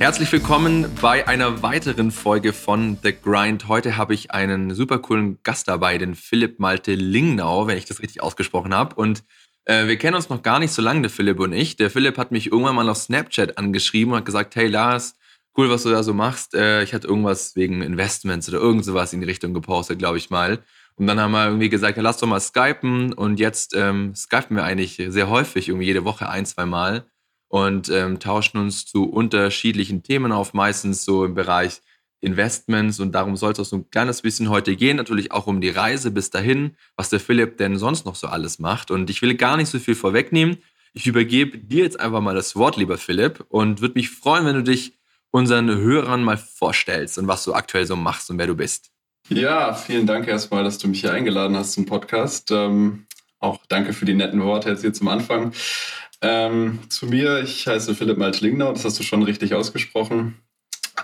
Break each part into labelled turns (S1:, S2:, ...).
S1: Herzlich willkommen bei einer weiteren Folge von The Grind. Heute habe ich einen super coolen Gast dabei, den Philipp Malte Lingnau, wenn ich das richtig ausgesprochen habe. Und äh, wir kennen uns noch gar nicht so lange, der Philipp und ich. Der Philipp hat mich irgendwann mal auf Snapchat angeschrieben und hat gesagt, hey Lars, cool, was du da so machst. Äh, ich hatte irgendwas wegen Investments oder irgend sowas in die Richtung gepostet, glaube ich mal. Und dann haben wir irgendwie gesagt, ja, lass doch mal skypen. Und jetzt ähm, skypen wir eigentlich sehr häufig, irgendwie jede Woche ein, zwei Mal und ähm, tauschen uns zu unterschiedlichen Themen auf, meistens so im Bereich Investments und darum soll es auch so ein kleines bisschen heute gehen, natürlich auch um die Reise bis dahin, was der Philipp denn sonst noch so alles macht und ich will gar nicht so viel vorwegnehmen. Ich übergebe dir jetzt einfach mal das Wort, lieber Philipp, und würde mich freuen, wenn du dich unseren Hörern mal vorstellst und was du aktuell so machst und wer du bist.
S2: Ja, vielen Dank erstmal, dass du mich hier eingeladen hast zum Podcast. Ähm, auch danke für die netten Worte jetzt hier zum Anfang. Ähm, zu mir, ich heiße Philipp Maltlingnau, das hast du schon richtig ausgesprochen.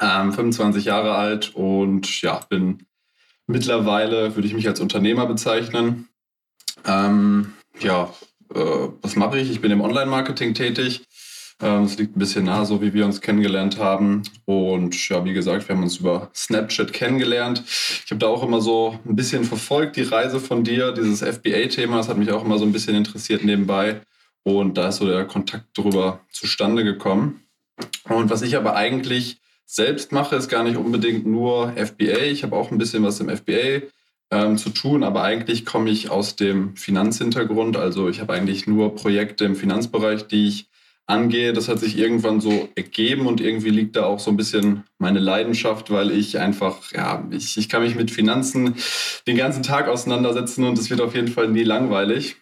S2: Ähm, 25 Jahre alt und ja, bin mittlerweile, würde ich mich als Unternehmer bezeichnen. Ähm, ja, äh, was mache ich? Ich bin im Online-Marketing tätig. Ähm, es liegt ein bisschen nahe, so wie wir uns kennengelernt haben. Und ja, wie gesagt, wir haben uns über Snapchat kennengelernt. Ich habe da auch immer so ein bisschen verfolgt, die Reise von dir, dieses FBA-Thema. Das hat mich auch immer so ein bisschen interessiert nebenbei. Und da ist so der Kontakt darüber zustande gekommen. Und was ich aber eigentlich selbst mache, ist gar nicht unbedingt nur FBA. Ich habe auch ein bisschen was im FBA ähm, zu tun, aber eigentlich komme ich aus dem Finanzhintergrund. Also ich habe eigentlich nur Projekte im Finanzbereich, die ich angehe. Das hat sich irgendwann so ergeben und irgendwie liegt da auch so ein bisschen meine Leidenschaft, weil ich einfach, ja, ich, ich kann mich mit Finanzen den ganzen Tag auseinandersetzen und es wird auf jeden Fall nie langweilig.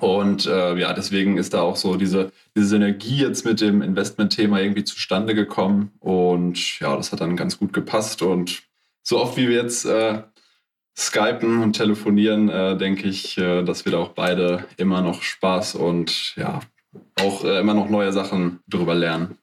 S2: Und äh, ja, deswegen ist da auch so diese, diese Synergie jetzt mit dem Investment-Thema irgendwie zustande gekommen. Und ja, das hat dann ganz gut gepasst. Und so oft wie wir jetzt äh, skypen und telefonieren, äh, denke ich, äh, dass wir da auch beide immer noch Spaß und ja, auch äh, immer noch neue Sachen darüber lernen.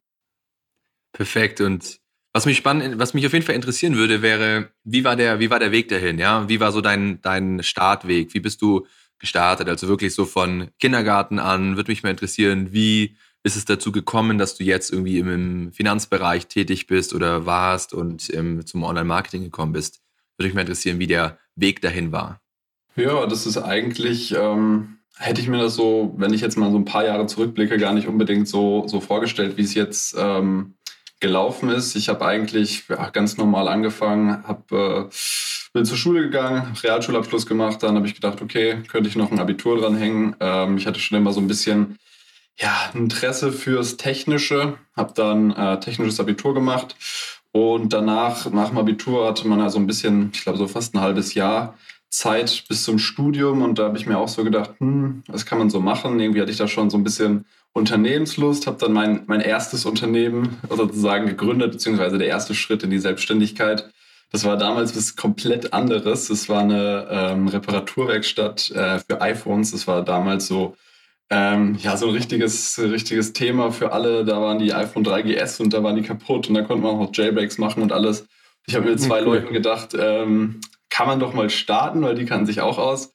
S1: Perfekt. Und was mich spannend, was mich auf jeden Fall interessieren würde, wäre, wie war der, wie war der Weg dahin? Ja, wie war so dein, dein Startweg? Wie bist du gestartet? Also wirklich so von Kindergarten an, würde mich mal interessieren, wie ist es dazu gekommen, dass du jetzt irgendwie im Finanzbereich tätig bist oder warst und ähm, zum Online-Marketing gekommen bist? Würde mich mal interessieren, wie der Weg dahin war.
S2: Ja, das ist eigentlich, ähm, hätte ich mir das so, wenn ich jetzt mal so ein paar Jahre zurückblicke, gar nicht unbedingt so, so vorgestellt, wie es jetzt ähm, gelaufen ist. Ich habe eigentlich ja, ganz normal angefangen, habe äh, bin zur Schule gegangen, Realschulabschluss gemacht, dann habe ich gedacht, okay, könnte ich noch ein Abitur dranhängen. Ähm, ich hatte schon immer so ein bisschen ja, Interesse fürs Technische, habe dann äh, technisches Abitur gemacht und danach, nach dem Abitur hatte man ja so ein bisschen, ich glaube so fast ein halbes Jahr Zeit bis zum Studium und da habe ich mir auch so gedacht, hm, was kann man so machen? Irgendwie hatte ich da schon so ein bisschen Unternehmenslust, habe dann mein, mein erstes Unternehmen sozusagen gegründet, beziehungsweise der erste Schritt in die Selbstständigkeit das war damals was komplett anderes. Das war eine ähm, Reparaturwerkstatt äh, für iPhones. Das war damals so, ähm, ja, so ein richtiges, richtiges Thema für alle. Da waren die iPhone 3GS und da waren die kaputt und da konnte man auch noch Jailbreaks machen und alles. Ich habe mit zwei cool. Leuten gedacht, ähm, kann man doch mal starten, weil die kannten sich auch aus.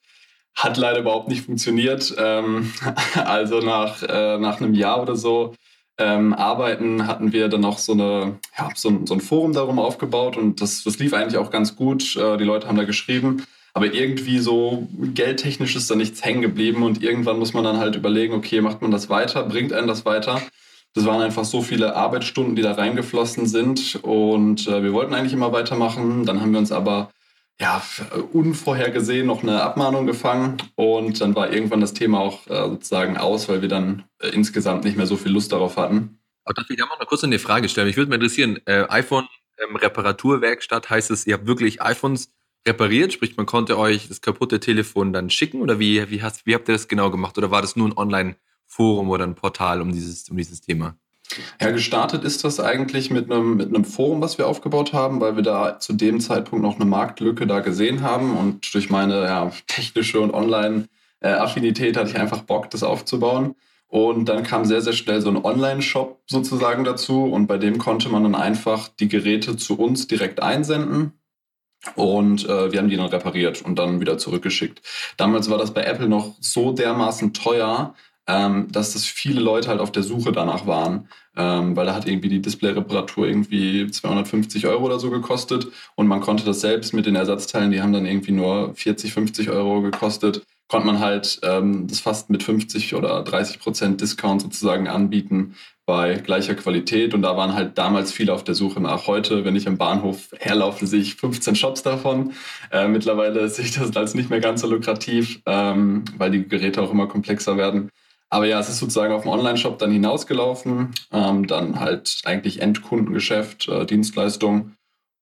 S2: Hat leider überhaupt nicht funktioniert. Ähm, also nach, äh, nach einem Jahr oder so ähm, Arbeiten hatten wir dann auch so, eine, ja, so, so, ein Forum darum aufgebaut und das, das lief eigentlich auch ganz gut. Äh, die Leute haben da geschrieben, aber irgendwie so geldtechnisch ist da nichts hängen geblieben und irgendwann muss man dann halt überlegen, okay, macht man das weiter, bringt einen das weiter? Das waren einfach so viele Arbeitsstunden, die da reingeflossen sind und äh, wir wollten eigentlich immer weitermachen. Dann haben wir uns aber ja, unvorhergesehen noch eine Abmahnung gefangen und dann war irgendwann das Thema auch äh, sozusagen aus, weil wir dann äh, insgesamt nicht mehr so viel Lust darauf hatten.
S1: Aber darf ich da mal noch kurz eine Frage stellen? Mich würde mal interessieren, äh, iPhone ähm, heißt es, ihr habt wirklich iPhones repariert, sprich man konnte euch das kaputte Telefon dann schicken oder wie, wie, hast, wie habt ihr das genau gemacht oder war das nur ein Online-Forum oder ein Portal um dieses, um dieses Thema?
S2: Ja, gestartet ist das eigentlich mit einem, mit einem Forum, was wir aufgebaut haben, weil wir da zu dem Zeitpunkt noch eine Marktlücke da gesehen haben und durch meine ja, technische und Online-Affinität hatte ich einfach Bock, das aufzubauen. Und dann kam sehr, sehr schnell so ein Online-Shop sozusagen dazu und bei dem konnte man dann einfach die Geräte zu uns direkt einsenden und äh, wir haben die dann repariert und dann wieder zurückgeschickt. Damals war das bei Apple noch so dermaßen teuer, ähm, dass das viele Leute halt auf der Suche danach waren, ähm, weil da hat irgendwie die Display-Reparatur irgendwie 250 Euro oder so gekostet und man konnte das selbst mit den Ersatzteilen, die haben dann irgendwie nur 40, 50 Euro gekostet, konnte man halt ähm, das fast mit 50 oder 30 Prozent Discount sozusagen anbieten bei gleicher Qualität. Und da waren halt damals viele auf der Suche nach. Heute, wenn ich am Bahnhof herlaufe, sehe ich 15 Shops davon. Äh, mittlerweile sehe ich das als nicht mehr ganz so lukrativ, ähm, weil die Geräte auch immer komplexer werden. Aber ja, es ist sozusagen auf dem Online-Shop dann hinausgelaufen. Ähm, dann halt eigentlich Endkundengeschäft, äh, Dienstleistung.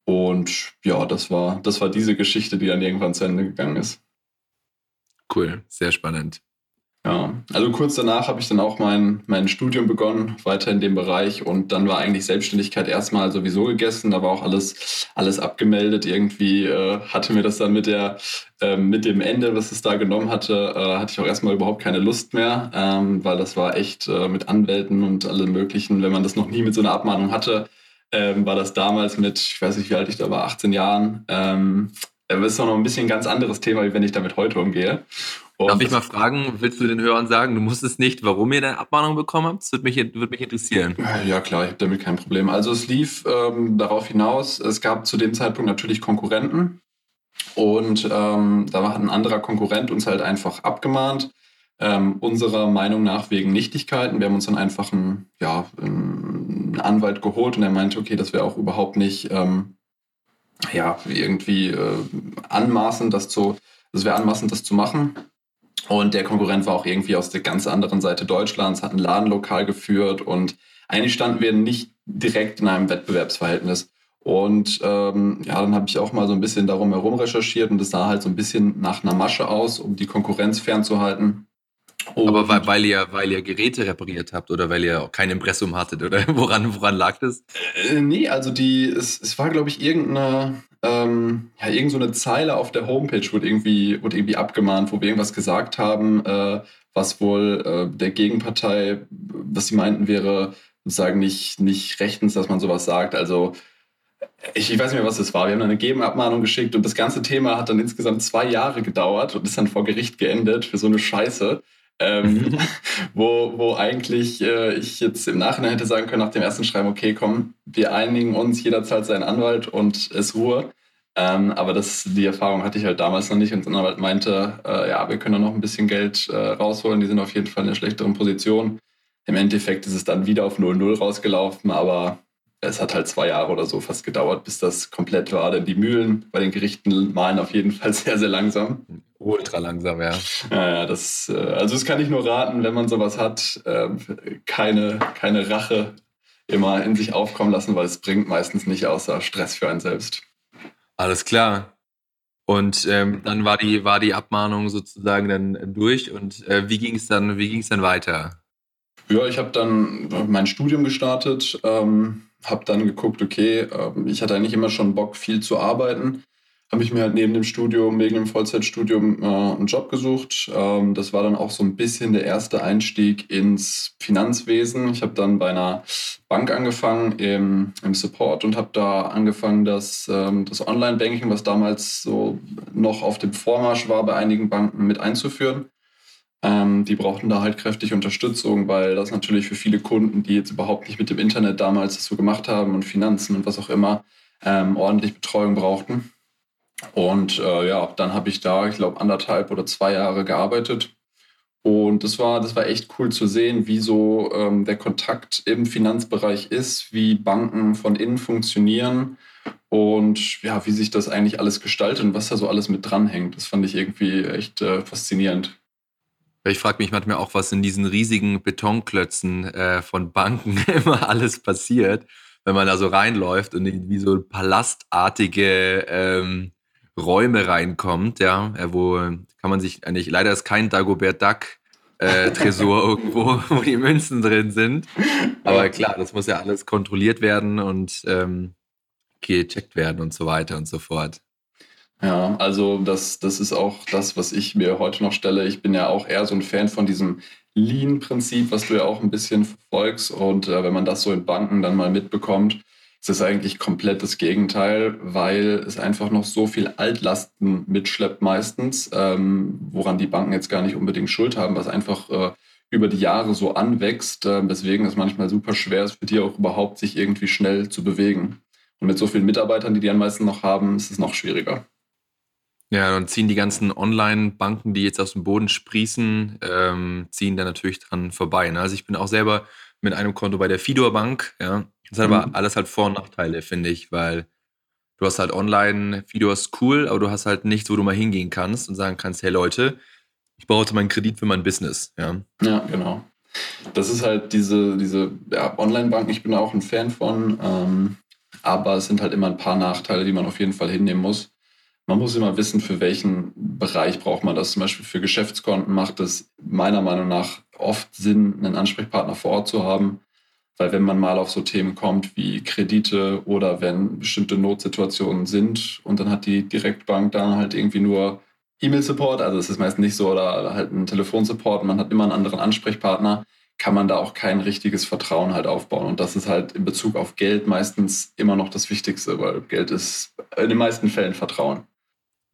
S2: Und ja, das war, das war diese Geschichte, die dann irgendwann zu Ende gegangen ist.
S1: Cool, sehr spannend.
S2: Ja, also kurz danach habe ich dann auch mein, mein Studium begonnen, weiter in dem Bereich und dann war eigentlich Selbstständigkeit erstmal sowieso gegessen, da war auch alles, alles abgemeldet. Irgendwie äh, hatte mir das dann mit, der, äh, mit dem Ende, was es da genommen hatte, äh, hatte ich auch erstmal überhaupt keine Lust mehr, ähm, weil das war echt äh, mit Anwälten und allem möglichen, wenn man das noch nie mit so einer Abmahnung hatte, ähm, war das damals mit, ich weiß nicht, wie alt ich da war, 18 Jahren. Ähm, das ist noch ein bisschen ein ganz anderes Thema, wie wenn ich damit heute umgehe.
S1: Und Darf ich mal fragen, willst du den Hörern sagen, du musstest nicht, warum ihr deine Abmahnung bekommen habt? Das würde mich, würde mich interessieren.
S2: Ja, klar, ich habe damit kein Problem. Also es lief ähm, darauf hinaus, es gab zu dem Zeitpunkt natürlich Konkurrenten und ähm, da hat ein anderer Konkurrent uns halt einfach abgemahnt. Ähm, unserer Meinung nach wegen Nichtigkeiten. Wir haben uns dann einfach einen, ja, einen Anwalt geholt und er meinte, okay, das wäre auch überhaupt nicht ähm, ja, irgendwie äh, anmaßend, das zu, das wäre anmaßend, das zu machen. Und der Konkurrent war auch irgendwie aus der ganz anderen Seite Deutschlands, hat ein Ladenlokal geführt und eigentlich standen wir nicht direkt in einem Wettbewerbsverhältnis. Und ähm, ja, dann habe ich auch mal so ein bisschen darum herum recherchiert und es sah halt so ein bisschen nach einer Masche aus, um die Konkurrenz fernzuhalten.
S1: Und Aber weil, weil, ihr, weil ihr Geräte repariert habt oder weil ihr auch kein Impressum hattet oder woran, woran lag das?
S2: Äh, nee, also die, es, es war, glaube ich, irgendeine, ähm, ja, irgend so eine Zeile auf der Homepage wurde irgendwie, wurde irgendwie abgemahnt, wo wir irgendwas gesagt haben, äh, was wohl äh, der Gegenpartei, was sie meinten, wäre sozusagen nicht, nicht rechtens, dass man sowas sagt. Also ich, ich weiß nicht mehr, was es war. Wir haben eine Gegenabmahnung geschickt und das ganze Thema hat dann insgesamt zwei Jahre gedauert und ist dann vor Gericht geendet für so eine Scheiße. Ähm, wo, wo eigentlich äh, ich jetzt im Nachhinein hätte sagen können, nach dem ersten Schreiben, okay, komm, wir einigen uns, jeder zahlt seinen Anwalt und es Ruhe. Ähm, aber das, die Erfahrung hatte ich halt damals noch nicht und der Anwalt meinte, äh, ja, wir können da noch ein bisschen Geld äh, rausholen, die sind auf jeden Fall in einer schlechteren Position. Im Endeffekt ist es dann wieder auf 0-0 rausgelaufen, aber es hat halt zwei Jahre oder so fast gedauert, bis das komplett war. Denn die Mühlen bei den Gerichten malen auf jeden Fall sehr, sehr langsam.
S1: Ultra langsam, ja.
S2: Ja, das, äh, also das kann ich nur raten, wenn man sowas hat, ähm, keine, keine Rache immer in sich aufkommen lassen, weil es bringt meistens nicht außer Stress für einen selbst.
S1: Alles klar. Und ähm, dann war die, war die Abmahnung sozusagen dann durch. Und äh, wie ging es dann, dann weiter?
S2: Ja, ich habe dann mein Studium gestartet, ähm, habe dann geguckt, okay, äh, ich hatte eigentlich immer schon Bock, viel zu arbeiten habe ich mir halt neben dem Studium, wegen dem Vollzeitstudium äh, einen Job gesucht. Ähm, das war dann auch so ein bisschen der erste Einstieg ins Finanzwesen. Ich habe dann bei einer Bank angefangen im, im Support und habe da angefangen, das, ähm, das Online-Banking, was damals so noch auf dem Vormarsch war, bei einigen Banken mit einzuführen. Ähm, die brauchten da halt kräftig Unterstützung, weil das natürlich für viele Kunden, die jetzt überhaupt nicht mit dem Internet damals das so gemacht haben und Finanzen und was auch immer, ähm, ordentlich Betreuung brauchten. Und äh, ja, dann habe ich da, ich glaube, anderthalb oder zwei Jahre gearbeitet. Und das war, das war echt cool zu sehen, wie so ähm, der Kontakt im Finanzbereich ist, wie Banken von innen funktionieren und ja, wie sich das eigentlich alles gestaltet und was da so alles mit dranhängt. Das fand ich irgendwie echt äh, faszinierend.
S1: Ich frage mich manchmal auch, was in diesen riesigen Betonklötzen äh, von Banken immer alles passiert, wenn man da so reinläuft und wie so palastartige ähm, Räume reinkommt, ja, äh, wo kann man sich eigentlich, leider ist kein Dagobert Duck äh, Tresor irgendwo, wo die Münzen drin sind. Aber klar, das muss ja alles kontrolliert werden und ähm, gecheckt werden und so weiter und so fort.
S2: Ja, also das, das ist auch das, was ich mir heute noch stelle. Ich bin ja auch eher so ein Fan von diesem Lean-Prinzip, was du ja auch ein bisschen verfolgst. Und äh, wenn man das so in Banken dann mal mitbekommt, ist es eigentlich komplett das Gegenteil, weil es einfach noch so viel Altlasten mitschleppt meistens, ähm, woran die Banken jetzt gar nicht unbedingt Schuld haben, was einfach äh, über die Jahre so anwächst, äh, weswegen es manchmal super schwer ist für die auch überhaupt, sich irgendwie schnell zu bewegen. Und mit so vielen Mitarbeitern, die die am meisten noch haben, ist es noch schwieriger.
S1: Ja, dann ziehen die ganzen Online-Banken, die jetzt aus dem Boden sprießen, ähm, ziehen da natürlich dran vorbei. Ne? Also ich bin auch selber mit einem Konto bei der Fidor Bank. Ja. Das hat mhm. aber alles halt Vor- und Nachteile, finde ich, weil du hast halt online, Fidor ist cool, aber du hast halt nichts, wo du mal hingehen kannst und sagen kannst, hey Leute, ich brauche meinen Kredit für mein Business. Ja,
S2: ja genau. Das ist halt diese, diese ja, Online-Banken, ich bin auch ein Fan von, ähm, aber es sind halt immer ein paar Nachteile, die man auf jeden Fall hinnehmen muss man muss immer wissen, für welchen Bereich braucht man das. Zum Beispiel für Geschäftskonten macht es meiner Meinung nach oft Sinn, einen Ansprechpartner vor Ort zu haben. Weil wenn man mal auf so Themen kommt wie Kredite oder wenn bestimmte Notsituationen sind und dann hat die Direktbank dann halt irgendwie nur E-Mail-Support, also es ist meist nicht so, oder halt ein Telefonsupport, man hat immer einen anderen Ansprechpartner, kann man da auch kein richtiges Vertrauen halt aufbauen. Und das ist halt in Bezug auf Geld meistens immer noch das Wichtigste, weil Geld ist in den meisten Fällen Vertrauen.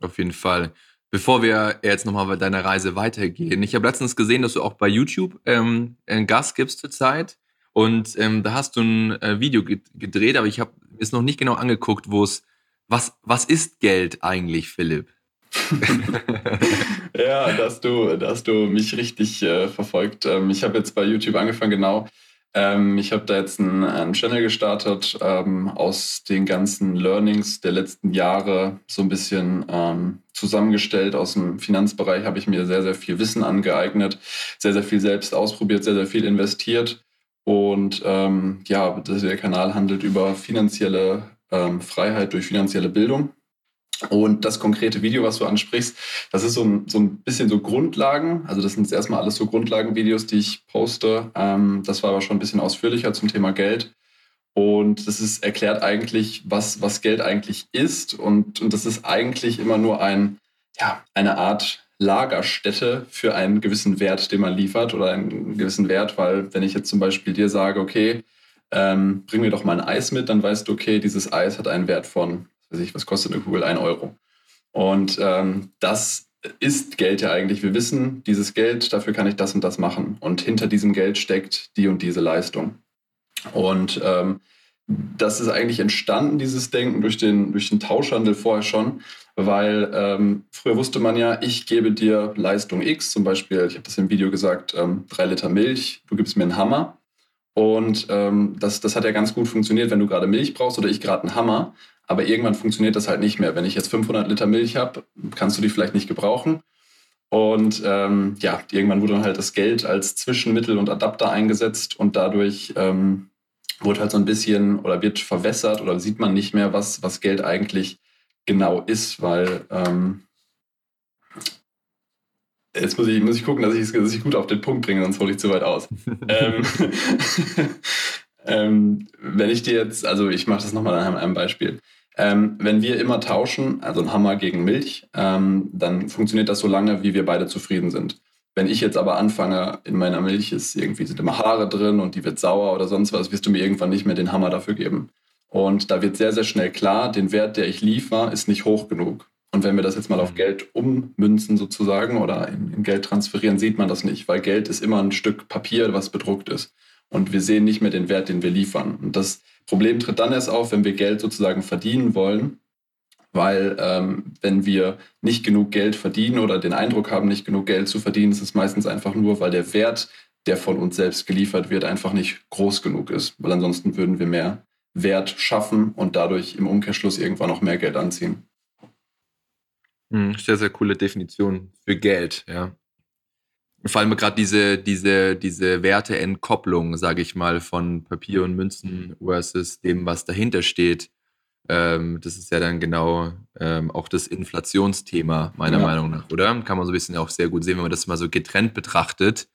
S1: Auf jeden Fall. Bevor wir jetzt nochmal bei deiner Reise weitergehen, ich habe letztens gesehen, dass du auch bei YouTube ähm, einen Gast gibst zurzeit. Und ähm, da hast du ein äh, Video gedreht, aber ich habe es noch nicht genau angeguckt, wo es, was, was ist Geld eigentlich, Philipp?
S2: ja, dass du, dass du mich richtig äh, verfolgt. Ähm, ich habe jetzt bei YouTube angefangen, genau ähm, ich habe da jetzt einen, einen, Channel gestartet ähm, aus den ganzen Learnings der letzten Jahre so ein bisschen ähm, zusammengestellt. Aus dem Finanzbereich habe ich mir sehr, sehr viel Wissen angeeignet, sehr, sehr viel selbst ausprobiert, sehr, sehr viel investiert. Und ähm, ja, der Kanal handelt über finanzielle ähm, Freiheit durch finanzielle Bildung. Und das konkrete Video, was du ansprichst, das ist so ein, so ein bisschen so Grundlagen. Also das sind jetzt erstmal alles so Grundlagenvideos, die ich poste. Ähm, das war aber schon ein bisschen ausführlicher zum Thema Geld. Und das ist erklärt eigentlich, was, was Geld eigentlich ist. Und, und das ist eigentlich immer nur ein, ja, eine Art Lagerstätte für einen gewissen Wert, den man liefert oder einen gewissen Wert, weil wenn ich jetzt zum Beispiel dir sage, okay, ähm, bring mir doch mal ein Eis mit, dann weißt du, okay, dieses Eis hat einen Wert von weiß ich, was kostet eine Kugel? Ein Euro. Und ähm, das ist Geld ja eigentlich. Wir wissen, dieses Geld, dafür kann ich das und das machen. Und hinter diesem Geld steckt die und diese Leistung. Und ähm, das ist eigentlich entstanden, dieses Denken, durch den, durch den Tauschhandel vorher schon, weil ähm, früher wusste man ja, ich gebe dir Leistung X, zum Beispiel, ich habe das im Video gesagt, ähm, drei Liter Milch, du gibst mir einen Hammer. Und ähm, das, das hat ja ganz gut funktioniert, wenn du gerade Milch brauchst oder ich gerade einen Hammer. Aber irgendwann funktioniert das halt nicht mehr. Wenn ich jetzt 500 Liter Milch habe, kannst du die vielleicht nicht gebrauchen. Und ähm, ja, irgendwann wurde dann halt das Geld als Zwischenmittel und Adapter eingesetzt und dadurch ähm, wurde halt so ein bisschen oder wird verwässert oder sieht man nicht mehr, was, was Geld eigentlich genau ist, weil ähm, jetzt muss ich, muss ich gucken, dass ich es gut auf den Punkt bringe, sonst hole ich zu weit aus. ähm, ähm, wenn ich dir jetzt, also ich mache das nochmal an einem Beispiel. Ähm, wenn wir immer tauschen, also ein Hammer gegen Milch, ähm, dann funktioniert das so lange, wie wir beide zufrieden sind. Wenn ich jetzt aber anfange, in meiner Milch ist irgendwie sind immer Haare drin und die wird sauer oder sonst was, wirst du mir irgendwann nicht mehr den Hammer dafür geben. Und da wird sehr, sehr schnell klar, den Wert, der ich liefere, ist nicht hoch genug. Und wenn wir das jetzt mal auf mhm. Geld ummünzen sozusagen oder in, in Geld transferieren, sieht man das nicht, weil Geld ist immer ein Stück Papier, was bedruckt ist und wir sehen nicht mehr den Wert, den wir liefern. Und das Problem tritt dann erst auf, wenn wir Geld sozusagen verdienen wollen, weil ähm, wenn wir nicht genug Geld verdienen oder den Eindruck haben, nicht genug Geld zu verdienen, ist es meistens einfach nur, weil der Wert, der von uns selbst geliefert wird, einfach nicht groß genug ist. Weil ansonsten würden wir mehr Wert schaffen und dadurch im Umkehrschluss irgendwann noch mehr Geld anziehen.
S1: Hm, sehr, sehr coole Definition für Geld, ja. Vor allem gerade diese, diese, diese Werteentkopplung, sage ich mal, von Papier und Münzen versus dem, was dahinter steht, ähm, das ist ja dann genau ähm, auch das Inflationsthema, meiner ja. Meinung nach, oder? Kann man so ein bisschen auch sehr gut sehen, wenn man das mal so getrennt betrachtet.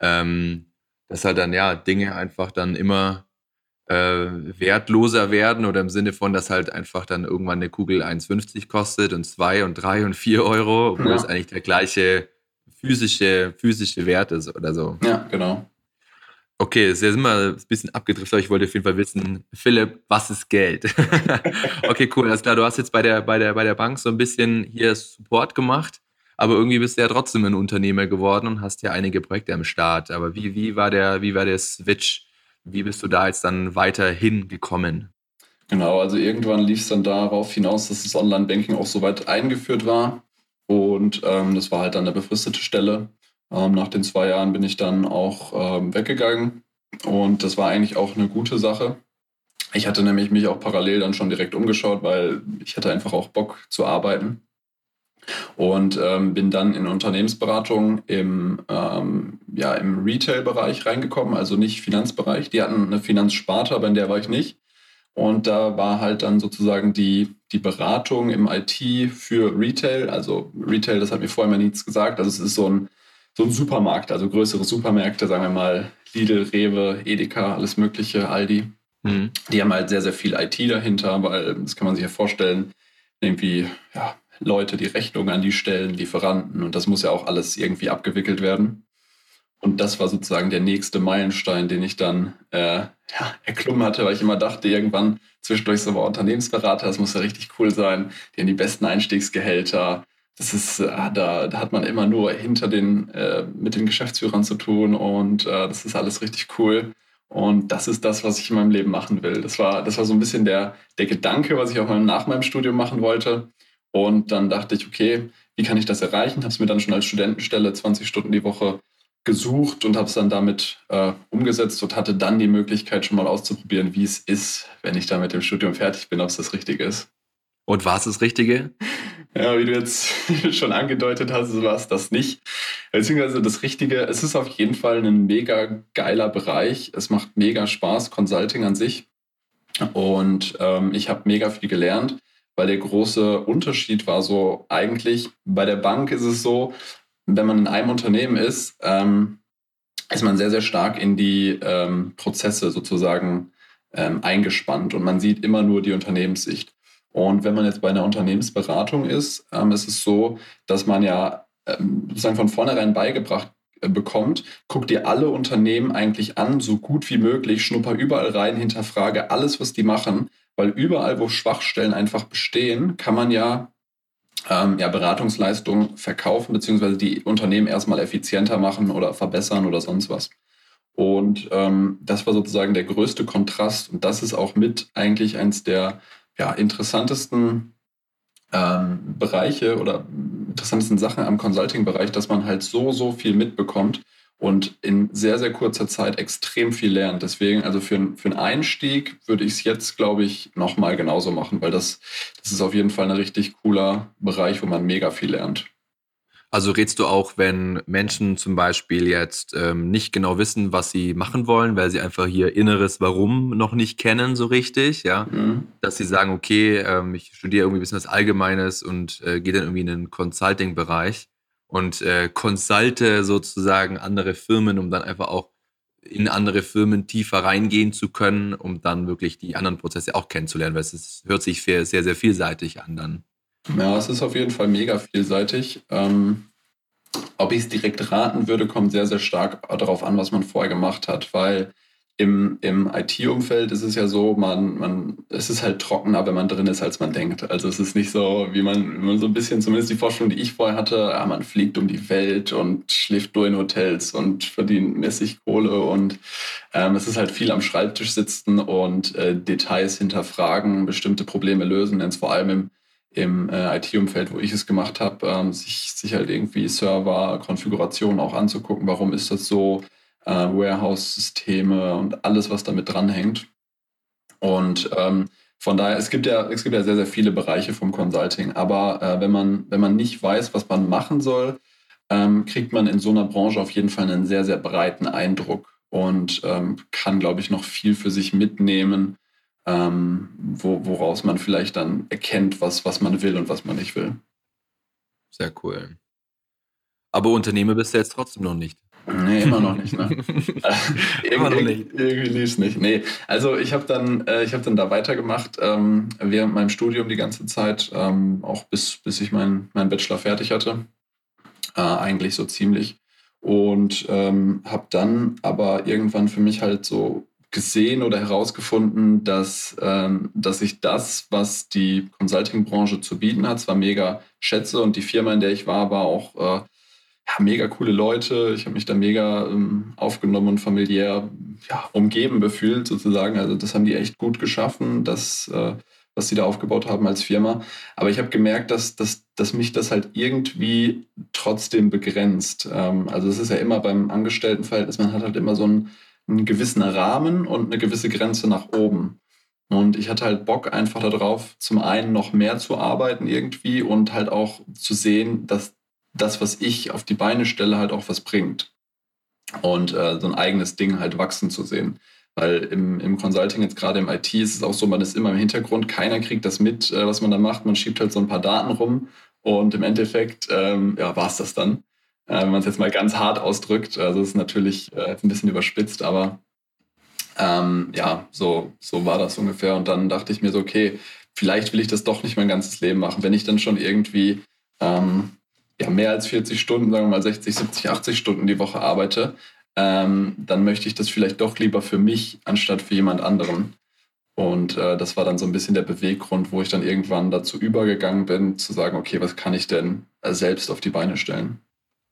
S1: Ähm, dass halt dann ja Dinge einfach dann immer äh, wertloser werden oder im Sinne von, dass halt einfach dann irgendwann eine Kugel 1,50 kostet und 2 und 3 und 4 Euro, obwohl ja. es eigentlich der gleiche physische, physische Wert ist oder so.
S2: Ja, genau.
S1: Okay, jetzt sind wir ein bisschen abgedriftet, aber ich wollte auf jeden Fall wissen, Philipp, was ist Geld? okay, cool. Alles klar, du hast jetzt bei der, bei, der, bei der Bank so ein bisschen hier Support gemacht, aber irgendwie bist du ja trotzdem ein Unternehmer geworden und hast ja einige Projekte am Start. Aber wie, wie, war, der, wie war der Switch? Wie bist du da jetzt dann weiterhin gekommen?
S2: Genau, also irgendwann lief es dann darauf hinaus, dass das Online-Banking auch soweit eingeführt war. Und ähm, das war halt dann eine befristete Stelle. Ähm, nach den zwei Jahren bin ich dann auch ähm, weggegangen und das war eigentlich auch eine gute Sache. Ich hatte nämlich mich auch parallel dann schon direkt umgeschaut, weil ich hatte einfach auch Bock zu arbeiten und ähm, bin dann in Unternehmensberatung im, ähm, ja, im Retail-Bereich reingekommen, also nicht Finanzbereich. Die hatten eine Finanzsparte, aber in der war ich nicht. Und da war halt dann sozusagen die, die Beratung im IT für Retail. Also Retail, das hat mir vorher mal nichts gesagt. Also es ist so ein so ein Supermarkt, also größere Supermärkte, sagen wir mal Lidl, Rewe, Edeka, alles Mögliche, Aldi. Mhm. Die haben halt sehr, sehr viel IT dahinter, weil das kann man sich ja vorstellen, irgendwie ja, Leute, die Rechnungen an die stellen, Lieferanten und das muss ja auch alles irgendwie abgewickelt werden. Und das war sozusagen der nächste Meilenstein, den ich dann äh, ja, erklommen hatte, weil ich immer dachte, irgendwann zwischendurch so war Unternehmensberater, das muss ja richtig cool sein, die haben die besten Einstiegsgehälter, das ist, äh, da, da, hat man immer nur hinter den, äh, mit den Geschäftsführern zu tun und äh, das ist alles richtig cool. Und das ist das, was ich in meinem Leben machen will. Das war, das war so ein bisschen der, der Gedanke, was ich auch nach meinem Studium machen wollte. Und dann dachte ich, okay, wie kann ich das erreichen? Habe es mir dann schon als Studentenstelle 20 Stunden die Woche gesucht und habe es dann damit äh, umgesetzt und hatte dann die Möglichkeit, schon mal auszuprobieren, wie es ist, wenn ich da mit dem Studium fertig bin, ob es das Richtige ist.
S1: Und war es das Richtige?
S2: Ja, wie du jetzt schon angedeutet hast, war es das nicht. Beziehungsweise das Richtige, es ist auf jeden Fall ein mega geiler Bereich. Es macht mega Spaß, Consulting an sich. Und ähm, ich habe mega viel gelernt, weil der große Unterschied war so, eigentlich bei der Bank ist es so, wenn man in einem Unternehmen ist, ähm, ist man sehr, sehr stark in die ähm, Prozesse sozusagen ähm, eingespannt und man sieht immer nur die Unternehmenssicht. Und wenn man jetzt bei einer Unternehmensberatung ist, ähm, ist es so, dass man ja ähm, sozusagen von vornherein beigebracht äh, bekommt, guck dir alle Unternehmen eigentlich an, so gut wie möglich, schnupper überall rein, hinterfrage alles, was die machen, weil überall, wo Schwachstellen einfach bestehen, kann man ja, ähm, ja Beratungsleistungen verkaufen, beziehungsweise die Unternehmen erstmal effizienter machen oder verbessern oder sonst was. Und ähm, das war sozusagen der größte Kontrast und das ist auch mit eigentlich eins der ja, interessantesten ähm, Bereiche oder interessantesten Sachen am Consulting-Bereich, dass man halt so, so viel mitbekommt und in sehr, sehr kurzer Zeit extrem viel lernt. Deswegen, also für, für einen Einstieg würde ich es jetzt, glaube ich, nochmal genauso machen, weil das, das ist auf jeden Fall ein richtig cooler Bereich, wo man mega viel lernt.
S1: Also rätst du auch, wenn Menschen zum Beispiel jetzt ähm, nicht genau wissen, was sie machen wollen, weil sie einfach ihr inneres Warum noch nicht kennen so richtig, ja, mhm. dass sie sagen, okay, ähm, ich studiere irgendwie ein bisschen was Allgemeines und äh, gehe dann irgendwie in den Consulting-Bereich und äh, consulte sozusagen andere Firmen, um dann einfach auch in andere Firmen tiefer reingehen zu können, um dann wirklich die anderen Prozesse auch kennenzulernen, weil es ist, hört sich sehr, sehr, sehr vielseitig an dann.
S2: Ja, es ist auf jeden Fall mega vielseitig. Ähm, ob ich es direkt raten würde, kommt sehr, sehr stark darauf an, was man vorher gemacht hat, weil im, im IT-Umfeld ist es ja so, man, man, es ist halt trockener, wenn man drin ist, als man denkt. Also es ist nicht so, wie man, wie man so ein bisschen, zumindest die Vorstellung, die ich vorher hatte, ja, man fliegt um die Welt und schläft nur in Hotels und verdient mäßig Kohle und ähm, es ist halt viel am Schreibtisch sitzen und äh, Details hinterfragen, bestimmte Probleme lösen, denn es vor allem im im äh, IT-Umfeld, wo ich es gemacht habe, ähm, sich, sich halt irgendwie Server-Konfigurationen auch anzugucken, warum ist das so, äh, Warehouse-Systeme und alles, was damit dranhängt. Und ähm, von daher, es gibt ja, es gibt ja sehr, sehr viele Bereiche vom Consulting, aber äh, wenn, man, wenn man nicht weiß, was man machen soll, ähm, kriegt man in so einer Branche auf jeden Fall einen sehr, sehr breiten Eindruck und ähm, kann, glaube ich, noch viel für sich mitnehmen, ähm, wo, woraus man vielleicht dann erkennt, was, was man will und was man nicht will.
S1: Sehr cool. Aber Unternehmer bist du jetzt trotzdem noch nicht.
S2: Nee, immer noch nicht. Ne? immer noch nicht. Irgendwie lief es nicht. Nee, also ich habe dann, äh, hab dann da weitergemacht ähm, während meinem Studium die ganze Zeit, ähm, auch bis, bis ich meinen mein Bachelor fertig hatte. Äh, eigentlich so ziemlich. Und ähm, habe dann aber irgendwann für mich halt so gesehen oder herausgefunden, dass, ähm, dass ich das, was die Consulting-Branche zu bieten hat, zwar mega schätze und die Firma, in der ich war, war auch äh, ja, mega coole Leute. Ich habe mich da mega ähm, aufgenommen und familiär ja, umgeben befühlt, sozusagen. Also das haben die echt gut geschaffen, das, äh, was sie da aufgebaut haben als Firma. Aber ich habe gemerkt, dass, dass, dass mich das halt irgendwie trotzdem begrenzt. Ähm, also es ist ja immer beim Angestelltenverhältnis, man hat halt immer so einen, einen gewissen Rahmen und eine gewisse Grenze nach oben. Und ich hatte halt Bock einfach darauf, zum einen noch mehr zu arbeiten irgendwie und halt auch zu sehen, dass das, was ich auf die Beine stelle, halt auch was bringt. Und äh, so ein eigenes Ding halt wachsen zu sehen. Weil im, im Consulting, jetzt gerade im IT, ist es auch so, man ist immer im Hintergrund, keiner kriegt das mit, äh, was man da macht. Man schiebt halt so ein paar Daten rum und im Endeffekt ähm, ja, war es das dann. Äh, wenn man es jetzt mal ganz hart ausdrückt. Also es ist natürlich äh, ein bisschen überspitzt, aber ähm, ja, so, so war das ungefähr. Und dann dachte ich mir so, okay, vielleicht will ich das doch nicht mein ganzes Leben machen. Wenn ich dann schon irgendwie ähm, ja, mehr als 40 Stunden, sagen wir mal 60, 70, 80 Stunden die Woche arbeite, ähm, dann möchte ich das vielleicht doch lieber für mich anstatt für jemand anderen. Und äh, das war dann so ein bisschen der Beweggrund, wo ich dann irgendwann dazu übergegangen bin, zu sagen, okay, was kann ich denn äh, selbst auf die Beine stellen?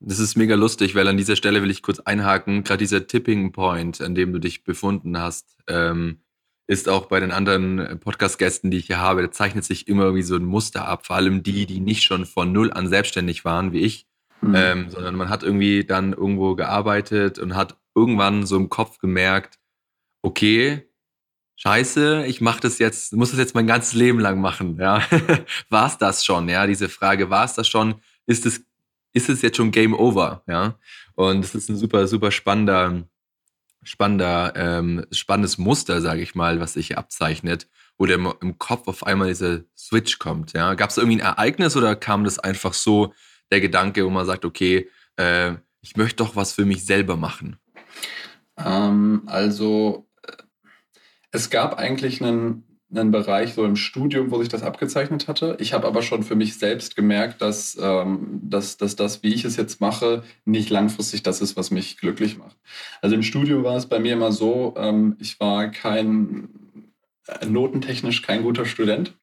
S1: Das ist mega lustig, weil an dieser Stelle will ich kurz einhaken, gerade dieser Tipping Point, an dem du dich befunden hast, ähm, ist auch bei den anderen Podcast-Gästen, die ich hier habe, da zeichnet sich immer wie so ein Muster ab. Vor allem die, die nicht schon von null an selbstständig waren, wie ich, mhm. ähm, sondern man hat irgendwie dann irgendwo gearbeitet und hat irgendwann so im Kopf gemerkt, okay, scheiße, ich mache das jetzt, muss das jetzt mein ganzes Leben lang machen. Ja, war es das schon? Ja, diese Frage, war es das schon? Ist es, ist es jetzt schon Game Over? Ja, und das ist ein super, super spannender spannender, ähm, spannendes Muster, sage ich mal, was sich abzeichnet, wo der im Kopf auf einmal dieser Switch kommt. Ja? Gab es irgendwie ein Ereignis oder kam das einfach so, der Gedanke, wo man sagt, okay, äh, ich möchte doch was für mich selber machen?
S2: Ähm, also äh, es gab eigentlich einen einen Bereich so im Studium, wo sich das abgezeichnet hatte. Ich habe aber schon für mich selbst gemerkt, dass, ähm, dass, dass das, wie ich es jetzt mache, nicht langfristig das ist, was mich glücklich macht. Also im Studium war es bei mir immer so, ähm, ich war kein, äh, notentechnisch kein guter Student.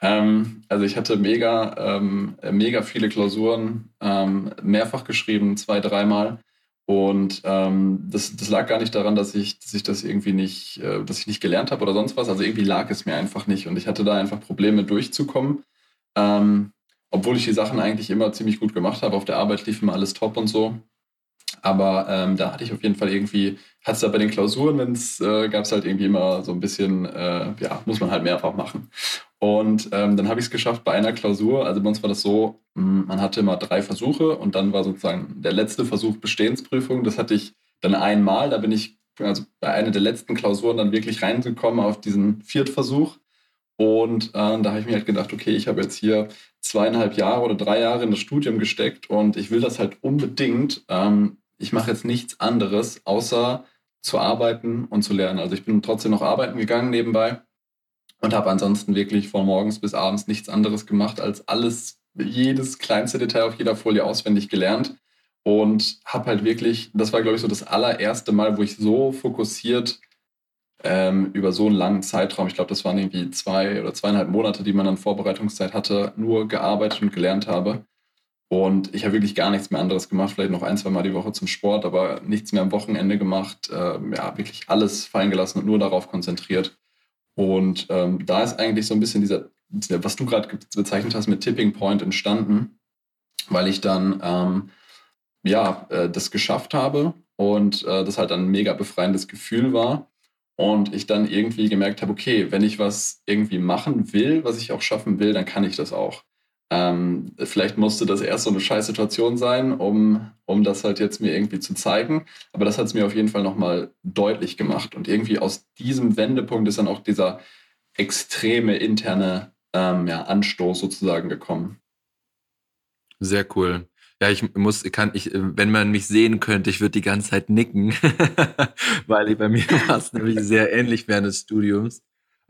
S2: Ähm, also ich hatte mega, ähm, mega viele Klausuren, ähm, mehrfach geschrieben, zwei, dreimal. Und ähm, das, das lag gar nicht daran, dass ich, dass ich das irgendwie nicht, äh, dass ich nicht gelernt habe oder sonst was. Also irgendwie lag es mir einfach nicht. Und ich hatte da einfach Probleme durchzukommen. Ähm, obwohl ich die Sachen eigentlich immer ziemlich gut gemacht habe. Auf der Arbeit lief immer alles top und so. Aber ähm, da hatte ich auf jeden Fall irgendwie, hat es da bei den Klausuren, wenn es äh, gab es halt irgendwie immer so ein bisschen, äh, ja, muss man halt mehrfach machen. Und ähm, dann habe ich es geschafft bei einer Klausur. Also bei uns war das so, hm, man hatte immer drei Versuche und dann war sozusagen der letzte Versuch Bestehensprüfung. Das hatte ich dann einmal. Da bin ich also bei einer der letzten Klausuren dann wirklich reingekommen auf diesen Viertversuch. Und äh, da habe ich mir halt gedacht, okay, ich habe jetzt hier zweieinhalb Jahre oder drei Jahre in das Studium gesteckt und ich will das halt unbedingt. Ähm, ich mache jetzt nichts anderes, außer zu arbeiten und zu lernen. Also ich bin trotzdem noch arbeiten gegangen nebenbei und habe ansonsten wirklich von morgens bis abends nichts anderes gemacht, als alles, jedes kleinste Detail auf jeder Folie auswendig gelernt und habe halt wirklich, das war glaube ich so das allererste Mal, wo ich so fokussiert ähm, über so einen langen Zeitraum, ich glaube, das waren irgendwie zwei oder zweieinhalb Monate, die man an Vorbereitungszeit hatte, nur gearbeitet und gelernt habe. Und ich habe wirklich gar nichts mehr anderes gemacht, vielleicht noch ein, zwei Mal die Woche zum Sport, aber nichts mehr am Wochenende gemacht. Äh, ja, wirklich alles fallen gelassen und nur darauf konzentriert. Und ähm, da ist eigentlich so ein bisschen dieser, was du gerade bezeichnet hast mit Tipping Point entstanden, weil ich dann ähm, ja äh, das geschafft habe und äh, das halt ein mega befreiendes Gefühl war. Und ich dann irgendwie gemerkt habe, okay, wenn ich was irgendwie machen will, was ich auch schaffen will, dann kann ich das auch. Ähm, vielleicht musste das erst so eine scheiß Situation sein, um, um das halt jetzt mir irgendwie zu zeigen. Aber das hat es mir auf jeden Fall nochmal deutlich gemacht. Und irgendwie aus diesem Wendepunkt ist dann auch dieser, extreme interne ähm, ja, Anstoß sozusagen gekommen.
S1: Sehr cool. Ja, ich muss, kann ich, wenn man mich sehen könnte, ich würde die ganze Zeit nicken, weil bei mir war es nämlich sehr ähnlich während des Studiums.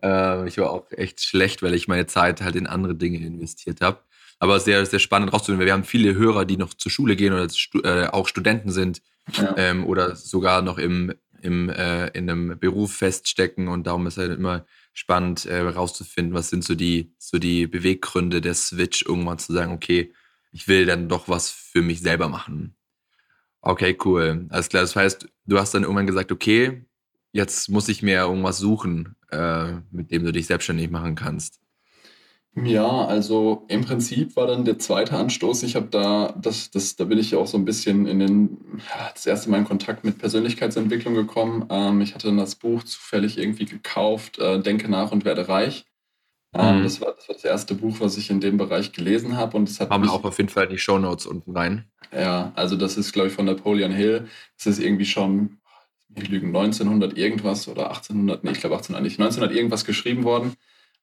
S1: Äh, ich war auch echt schlecht, weil ich meine Zeit halt in andere Dinge investiert habe. Aber sehr, sehr spannend rauszufinden. Wir haben viele Hörer, die noch zur Schule gehen oder äh, auch Studenten sind ja. ähm, oder sogar noch im, im, äh, in einem Beruf feststecken. Und darum ist halt immer spannend äh, rauszufinden, was sind so die, so die Beweggründe der Switch, irgendwann zu sagen, okay, ich will dann doch was für mich selber machen. Okay, cool. Alles klar. Das heißt, du hast dann irgendwann gesagt, okay, jetzt muss ich mir irgendwas suchen, äh, mit dem du dich selbstständig machen kannst.
S2: Ja, also im Prinzip war dann der zweite Anstoß. Ich habe da, das, das, da bin ich ja auch so ein bisschen in den, das erste Mal in Kontakt mit Persönlichkeitsentwicklung gekommen. Ähm, ich hatte dann das Buch zufällig irgendwie gekauft, äh, Denke nach und werde reich. Ähm, mhm. das, war, das war das erste Buch, was ich in dem Bereich gelesen habe. Und das hat
S1: Haben wir auch auf jeden Fall die Shownotes unten rein.
S2: Ja, also das ist, glaube ich, von Napoleon Hill. Das ist irgendwie schon, ich lügen, 1900 irgendwas oder 1800, nee, ich glaube 1800 nicht, 1900 irgendwas geschrieben worden.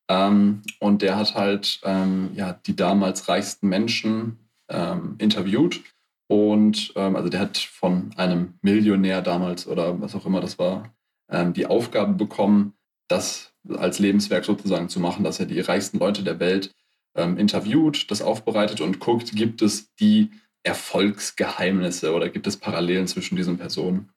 S2: Ähm, und der hat halt ähm, ja, die damals reichsten Menschen ähm, interviewt. Und ähm, also der hat von einem Millionär damals oder was auch immer das war, ähm, die Aufgabe bekommen, das als Lebenswerk sozusagen zu machen, dass er die reichsten Leute der Welt ähm, interviewt, das aufbereitet und guckt, gibt es die Erfolgsgeheimnisse oder gibt es Parallelen zwischen diesen Personen.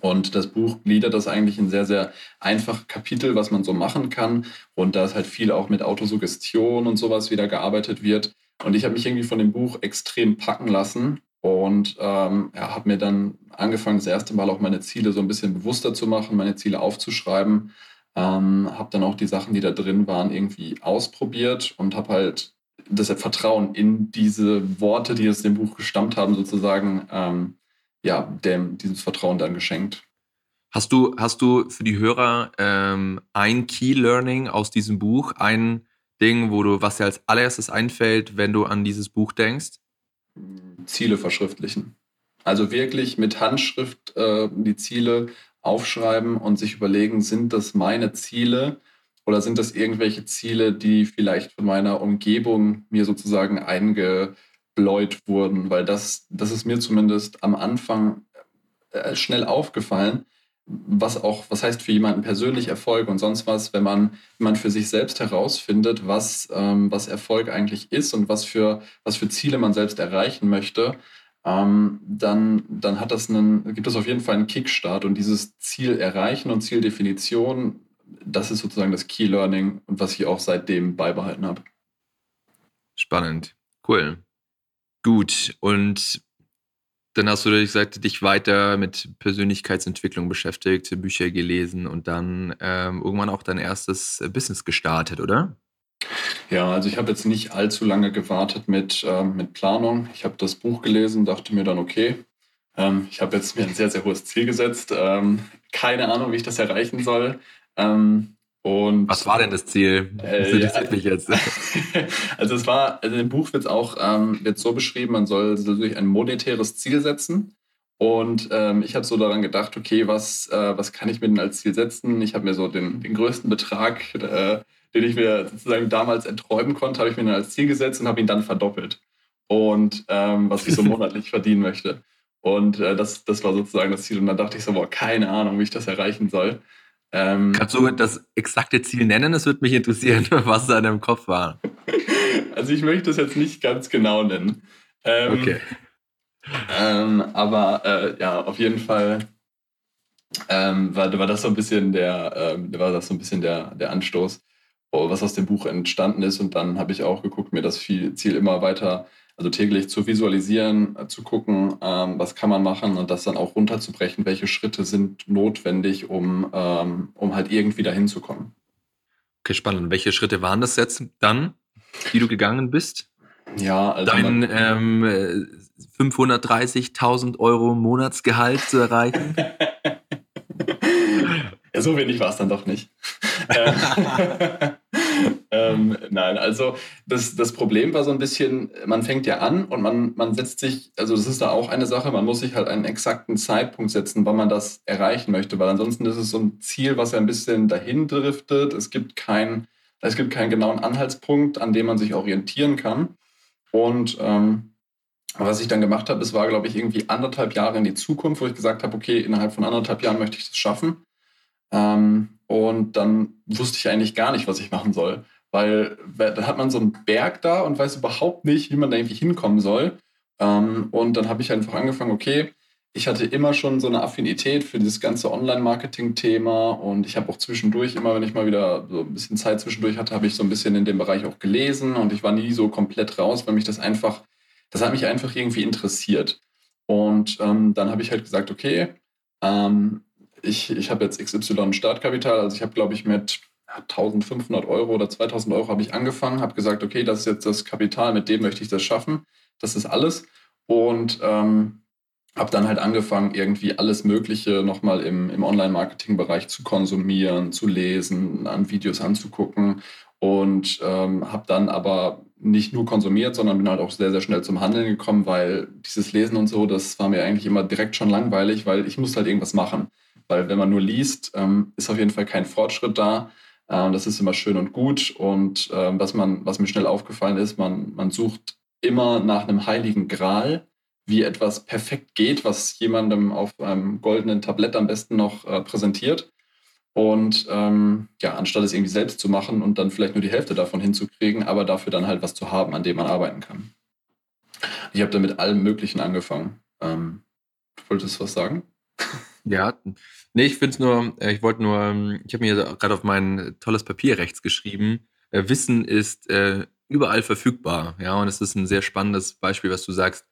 S2: Und das Buch gliedert das eigentlich in sehr, sehr einfache Kapitel, was man so machen kann. Und da ist halt viel auch mit Autosuggestion und sowas wieder gearbeitet wird. Und ich habe mich irgendwie von dem Buch extrem packen lassen und ähm, ja, habe mir dann angefangen, das erste Mal auch meine Ziele so ein bisschen bewusster zu machen, meine Ziele aufzuschreiben. Ähm, habe dann auch die Sachen, die da drin waren, irgendwie ausprobiert und habe halt das Vertrauen in diese Worte, die aus dem Buch gestammt haben, sozusagen ähm, ja, dem dieses Vertrauen dann geschenkt.
S1: Hast du, hast du für die Hörer ähm, ein Key Learning aus diesem Buch, ein Ding, wo du, was dir als allererstes einfällt, wenn du an dieses Buch denkst?
S2: Ziele verschriftlichen. Also wirklich mit Handschrift äh, die Ziele aufschreiben und sich überlegen, sind das meine Ziele oder sind das irgendwelche Ziele, die vielleicht von meiner Umgebung mir sozusagen einge, bläut wurden, weil das, das ist mir zumindest am Anfang äh, schnell aufgefallen, was auch, was heißt für jemanden persönlich Erfolg und sonst was, wenn man, wenn man für sich selbst herausfindet, was, ähm, was Erfolg eigentlich ist und was für, was für Ziele man selbst erreichen möchte, ähm, dann, dann hat das einen, gibt es auf jeden Fall einen Kickstart und dieses Ziel erreichen und Zieldefinition, das ist sozusagen das Key Learning und was ich auch seitdem beibehalten habe.
S1: Spannend. Cool. Gut, und dann hast du gesagt, dich weiter mit Persönlichkeitsentwicklung beschäftigt, Bücher gelesen und dann ähm, irgendwann auch dein erstes Business gestartet, oder?
S2: Ja, also ich habe jetzt nicht allzu lange gewartet mit, ähm, mit Planung. Ich habe das Buch gelesen, dachte mir dann, okay, ähm, ich habe jetzt mir ein sehr, sehr hohes Ziel gesetzt. Ähm, keine Ahnung, wie ich das erreichen soll. Ähm, und,
S1: Was war denn das Ziel? Das
S2: äh, ja, mich jetzt. also es war, also im Buch wird es auch ähm, wird so beschrieben, man soll sich ein monetäres Ziel setzen. Und ähm, ich habe so daran gedacht, okay, was, äh, was kann ich mir denn als Ziel setzen? Ich habe mir so den, den größten Betrag, äh, den ich mir sozusagen damals erträumen konnte, habe ich mir dann als Ziel gesetzt und habe ihn dann verdoppelt. Und ähm, was ich so monatlich verdienen möchte. Und äh, das, das war sozusagen das Ziel. Und dann dachte ich so, boah, keine Ahnung, wie ich das erreichen soll.
S1: Ähm, Kannst du das exakte Ziel nennen? Es würde mich interessieren, was da in deinem Kopf war.
S2: Also ich möchte es jetzt nicht ganz genau nennen.
S1: Ähm, okay.
S2: Ähm, aber äh, ja, auf jeden Fall ähm, war, war das so ein bisschen der, äh, war das so ein bisschen der, der Anstoß, was aus dem Buch entstanden ist. Und dann habe ich auch geguckt, mir das Ziel immer weiter also täglich zu visualisieren, äh, zu gucken, ähm, was kann man machen und das dann auch runterzubrechen, welche Schritte sind notwendig, um, ähm, um halt irgendwie dahin zu kommen.
S1: Okay, spannend. Welche Schritte waren das jetzt dann, die du gegangen bist?
S2: Ja, also
S1: Dein ähm, 530.000 Euro Monatsgehalt zu erreichen?
S2: ja, so wenig war es dann doch nicht. Ähm, nein, also das, das Problem war so ein bisschen, man fängt ja an und man, man setzt sich, also das ist da auch eine Sache, man muss sich halt einen exakten Zeitpunkt setzen, wann man das erreichen möchte, weil ansonsten ist es so ein Ziel, was ja ein bisschen dahin driftet. Es gibt kein, es gibt keinen genauen Anhaltspunkt, an dem man sich orientieren kann. Und ähm, was ich dann gemacht habe, es war, glaube ich, irgendwie anderthalb Jahre in die Zukunft, wo ich gesagt habe, okay, innerhalb von anderthalb Jahren möchte ich das schaffen. Ähm, und dann wusste ich eigentlich gar nicht, was ich machen soll. Weil da hat man so einen Berg da und weiß überhaupt nicht, wie man da irgendwie hinkommen soll. Ähm, und dann habe ich einfach angefangen, okay, ich hatte immer schon so eine Affinität für dieses ganze Online-Marketing-Thema und ich habe auch zwischendurch, immer wenn ich mal wieder so ein bisschen Zeit zwischendurch hatte, habe ich so ein bisschen in dem Bereich auch gelesen und ich war nie so komplett raus, weil mich das einfach, das hat mich einfach irgendwie interessiert. Und ähm, dann habe ich halt gesagt, okay, ähm, ich, ich habe jetzt XY Startkapital, also ich habe, glaube ich, mit 1500 Euro oder 2000 Euro habe ich angefangen, habe gesagt, okay, das ist jetzt das Kapital, mit dem möchte ich das schaffen. Das ist alles. Und ähm, habe dann halt angefangen, irgendwie alles Mögliche nochmal im, im Online-Marketing-Bereich zu konsumieren, zu lesen, an Videos anzugucken und ähm, habe dann aber nicht nur konsumiert, sondern bin halt auch sehr, sehr schnell zum Handeln gekommen, weil dieses Lesen und so, das war mir eigentlich immer direkt schon langweilig, weil ich musste halt irgendwas machen. Weil wenn man nur liest, ähm, ist auf jeden Fall kein Fortschritt da. Ähm, das ist immer schön und gut. Und ähm, was, man, was mir schnell aufgefallen ist, man, man sucht immer nach einem heiligen Gral, wie etwas perfekt geht, was jemandem auf einem goldenen Tablett am besten noch äh, präsentiert. Und ähm, ja, anstatt es irgendwie selbst zu machen und dann vielleicht nur die Hälfte davon hinzukriegen, aber dafür dann halt was zu haben, an dem man arbeiten kann. Ich habe da mit allem Möglichen angefangen. Ähm, du wolltest was sagen?
S1: Ja, nee, ich finde es nur, äh, ich wollte nur, ähm, ich habe mir gerade auf mein tolles Papier rechts geschrieben, äh, Wissen ist äh, überall verfügbar. Ja, und es ist ein sehr spannendes Beispiel, was du sagst.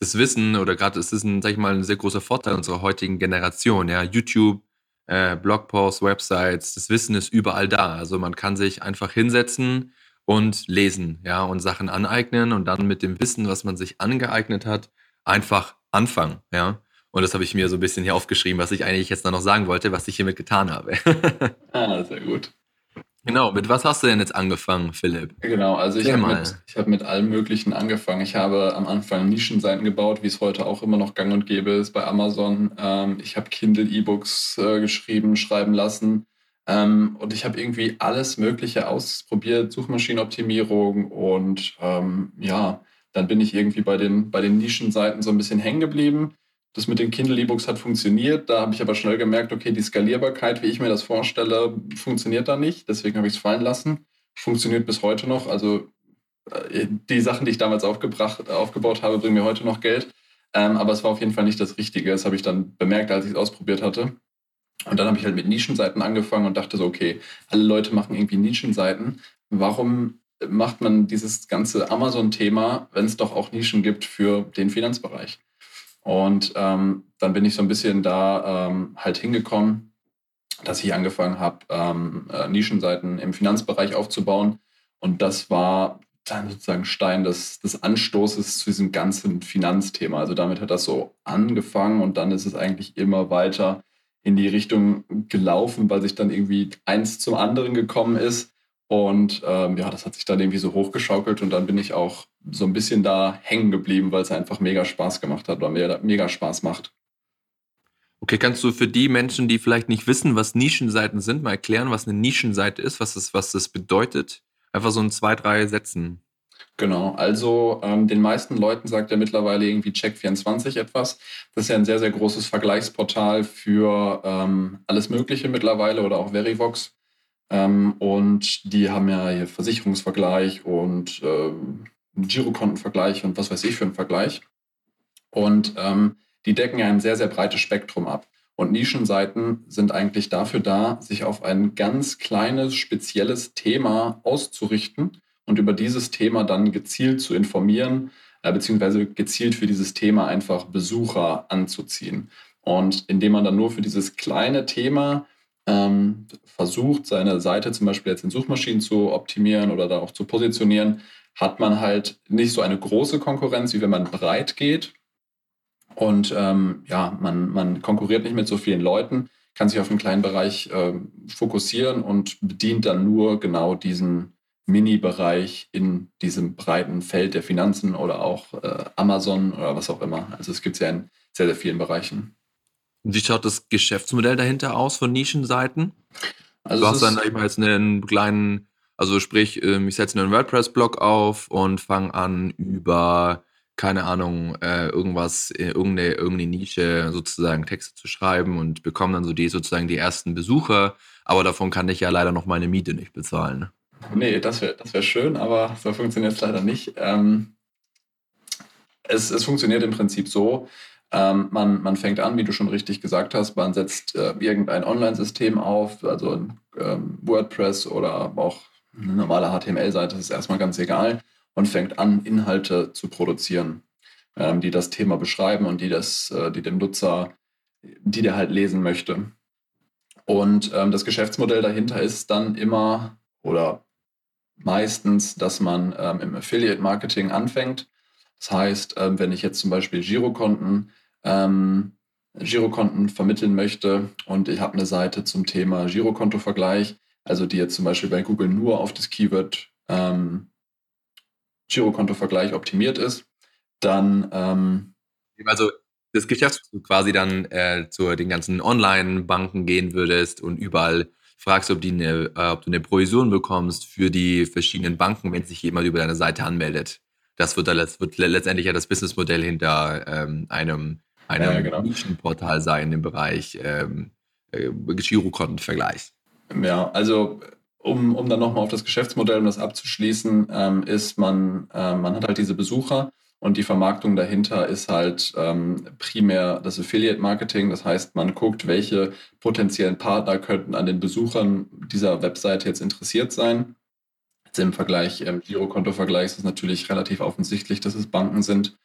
S1: Das Wissen oder gerade es ist ein, sag ich mal, ein sehr großer Vorteil unserer heutigen Generation. Ja, YouTube, äh, Blogposts, Websites, das Wissen ist überall da. Also man kann sich einfach hinsetzen und lesen, ja, und Sachen aneignen und dann mit dem Wissen, was man sich angeeignet hat, einfach anfangen, ja. Und das habe ich mir so ein bisschen hier aufgeschrieben, was ich eigentlich jetzt noch sagen wollte, was ich hiermit getan habe.
S2: ah, sehr gut.
S1: Genau, mit was hast du denn jetzt angefangen, Philipp?
S2: Genau, also ich habe mit, hab mit allem Möglichen angefangen. Ich habe am Anfang Nischenseiten gebaut, wie es heute auch immer noch gang und gäbe ist bei Amazon. Ähm, ich habe Kindle-E-Books äh, geschrieben, schreiben lassen. Ähm, und ich habe irgendwie alles Mögliche ausprobiert, Suchmaschinenoptimierung und ähm, ja, dann bin ich irgendwie bei den, bei den Nischenseiten so ein bisschen hängen geblieben das mit den Kindle-E-Books hat funktioniert. Da habe ich aber schnell gemerkt, okay, die Skalierbarkeit, wie ich mir das vorstelle, funktioniert da nicht. Deswegen habe ich es fallen lassen. Funktioniert bis heute noch. Also äh, die Sachen, die ich damals aufgebracht, aufgebaut habe, bringen mir heute noch Geld. Ähm, aber es war auf jeden Fall nicht das Richtige. Das habe ich dann bemerkt, als ich es ausprobiert hatte. Und dann habe ich halt mit Nischenseiten angefangen und dachte so, okay, alle Leute machen irgendwie Nischenseiten. Warum macht man dieses ganze Amazon-Thema, wenn es doch auch Nischen gibt für den Finanzbereich? Und ähm, dann bin ich so ein bisschen da ähm, halt hingekommen, dass ich angefangen habe, ähm, äh, Nischenseiten im Finanzbereich aufzubauen. Und das war dann sozusagen Stein des, des Anstoßes zu diesem ganzen Finanzthema. Also damit hat das so angefangen und dann ist es eigentlich immer weiter in die Richtung gelaufen, weil sich dann irgendwie eins zum anderen gekommen ist. Und ähm, ja, das hat sich dann irgendwie so hochgeschaukelt und dann bin ich auch so ein bisschen da hängen geblieben, weil es einfach mega Spaß gemacht hat oder mega, mega Spaß macht.
S1: Okay, kannst du für die Menschen, die vielleicht nicht wissen, was Nischenseiten sind, mal erklären, was eine Nischenseite ist, was das, was das bedeutet? Einfach so in zwei, drei Sätzen.
S2: Genau, also ähm, den meisten Leuten sagt ja mittlerweile irgendwie Check24 etwas. Das ist ja ein sehr, sehr großes Vergleichsportal für ähm, alles Mögliche mittlerweile oder auch Verivox. Ähm, und die haben ja hier Versicherungsvergleich und ähm, Girokontenvergleich und was weiß ich für einen Vergleich. Und ähm, die decken ja ein sehr, sehr breites Spektrum ab. Und Nischenseiten sind eigentlich dafür da, sich auf ein ganz kleines, spezielles Thema auszurichten und über dieses Thema dann gezielt zu informieren, äh, beziehungsweise gezielt für dieses Thema einfach Besucher anzuziehen. Und indem man dann nur für dieses kleine Thema ähm, versucht, seine Seite zum Beispiel jetzt in Suchmaschinen zu optimieren oder da auch zu positionieren, hat man halt nicht so eine große Konkurrenz, wie wenn man breit geht. Und ähm, ja, man, man konkurriert nicht mit so vielen Leuten, kann sich auf einen kleinen Bereich äh, fokussieren und bedient dann nur genau diesen Mini-Bereich in diesem breiten Feld der Finanzen oder auch äh, Amazon oder was auch immer. Also es gibt es ja in sehr, sehr vielen Bereichen.
S1: Wie schaut das Geschäftsmodell dahinter aus von Nischenseiten? Also du hast dann ich mal, jetzt einen kleinen, also sprich, ähm, ich setze einen WordPress-Blog auf und fange an über, keine Ahnung, äh, irgendwas, äh, irgendeine, irgendeine Nische sozusagen Texte zu schreiben und bekomme dann so die sozusagen die ersten Besucher, aber davon kann ich ja leider noch meine Miete nicht bezahlen. Ne?
S2: Nee, das wäre das wär schön, aber so funktioniert es leider nicht. Ähm, es, es funktioniert im Prinzip so, ähm, man, man fängt an, wie du schon richtig gesagt hast, man setzt äh, irgendein Online-System auf, also ähm, WordPress oder auch eine normale HTML-Seite, ist erstmal ganz egal, und fängt an, Inhalte zu produzieren, ähm, die das Thema beschreiben und die, das, äh, die dem Nutzer, die der halt lesen möchte. Und ähm, das Geschäftsmodell dahinter ist dann immer oder meistens, dass man ähm, im Affiliate-Marketing anfängt. Das heißt, ähm, wenn ich jetzt zum Beispiel Girokonten, ähm, Girokonten vermitteln möchte und ich habe eine Seite zum Thema Girokonto-Vergleich, also die jetzt zum Beispiel bei Google nur auf das Keyword ähm, Girokonto-Vergleich optimiert ist, dann ähm,
S1: also das Geschäft quasi dann äh, zu den ganzen Online-Banken gehen würdest und überall fragst, ob, eine, äh, ob du eine Provision bekommst für die verschiedenen Banken, wenn sich jemand über deine Seite anmeldet. Das wird, dann, das wird letztendlich ja das Businessmodell hinter ähm, einem, einem ja, genau. Nischenportal sein im Bereich ähm, äh, Girokontenvergleich.
S2: Ja, also um, um dann nochmal auf das Geschäftsmodell, um das abzuschließen, ähm, ist man, äh, man hat halt diese Besucher und die Vermarktung dahinter ist halt ähm, primär das Affiliate-Marketing. Das heißt, man guckt, welche potenziellen Partner könnten an den Besuchern dieser Webseite jetzt interessiert sein. Jetzt im Vergleich, im Girokonto-Vergleich ist es natürlich relativ offensichtlich, dass es Banken sind,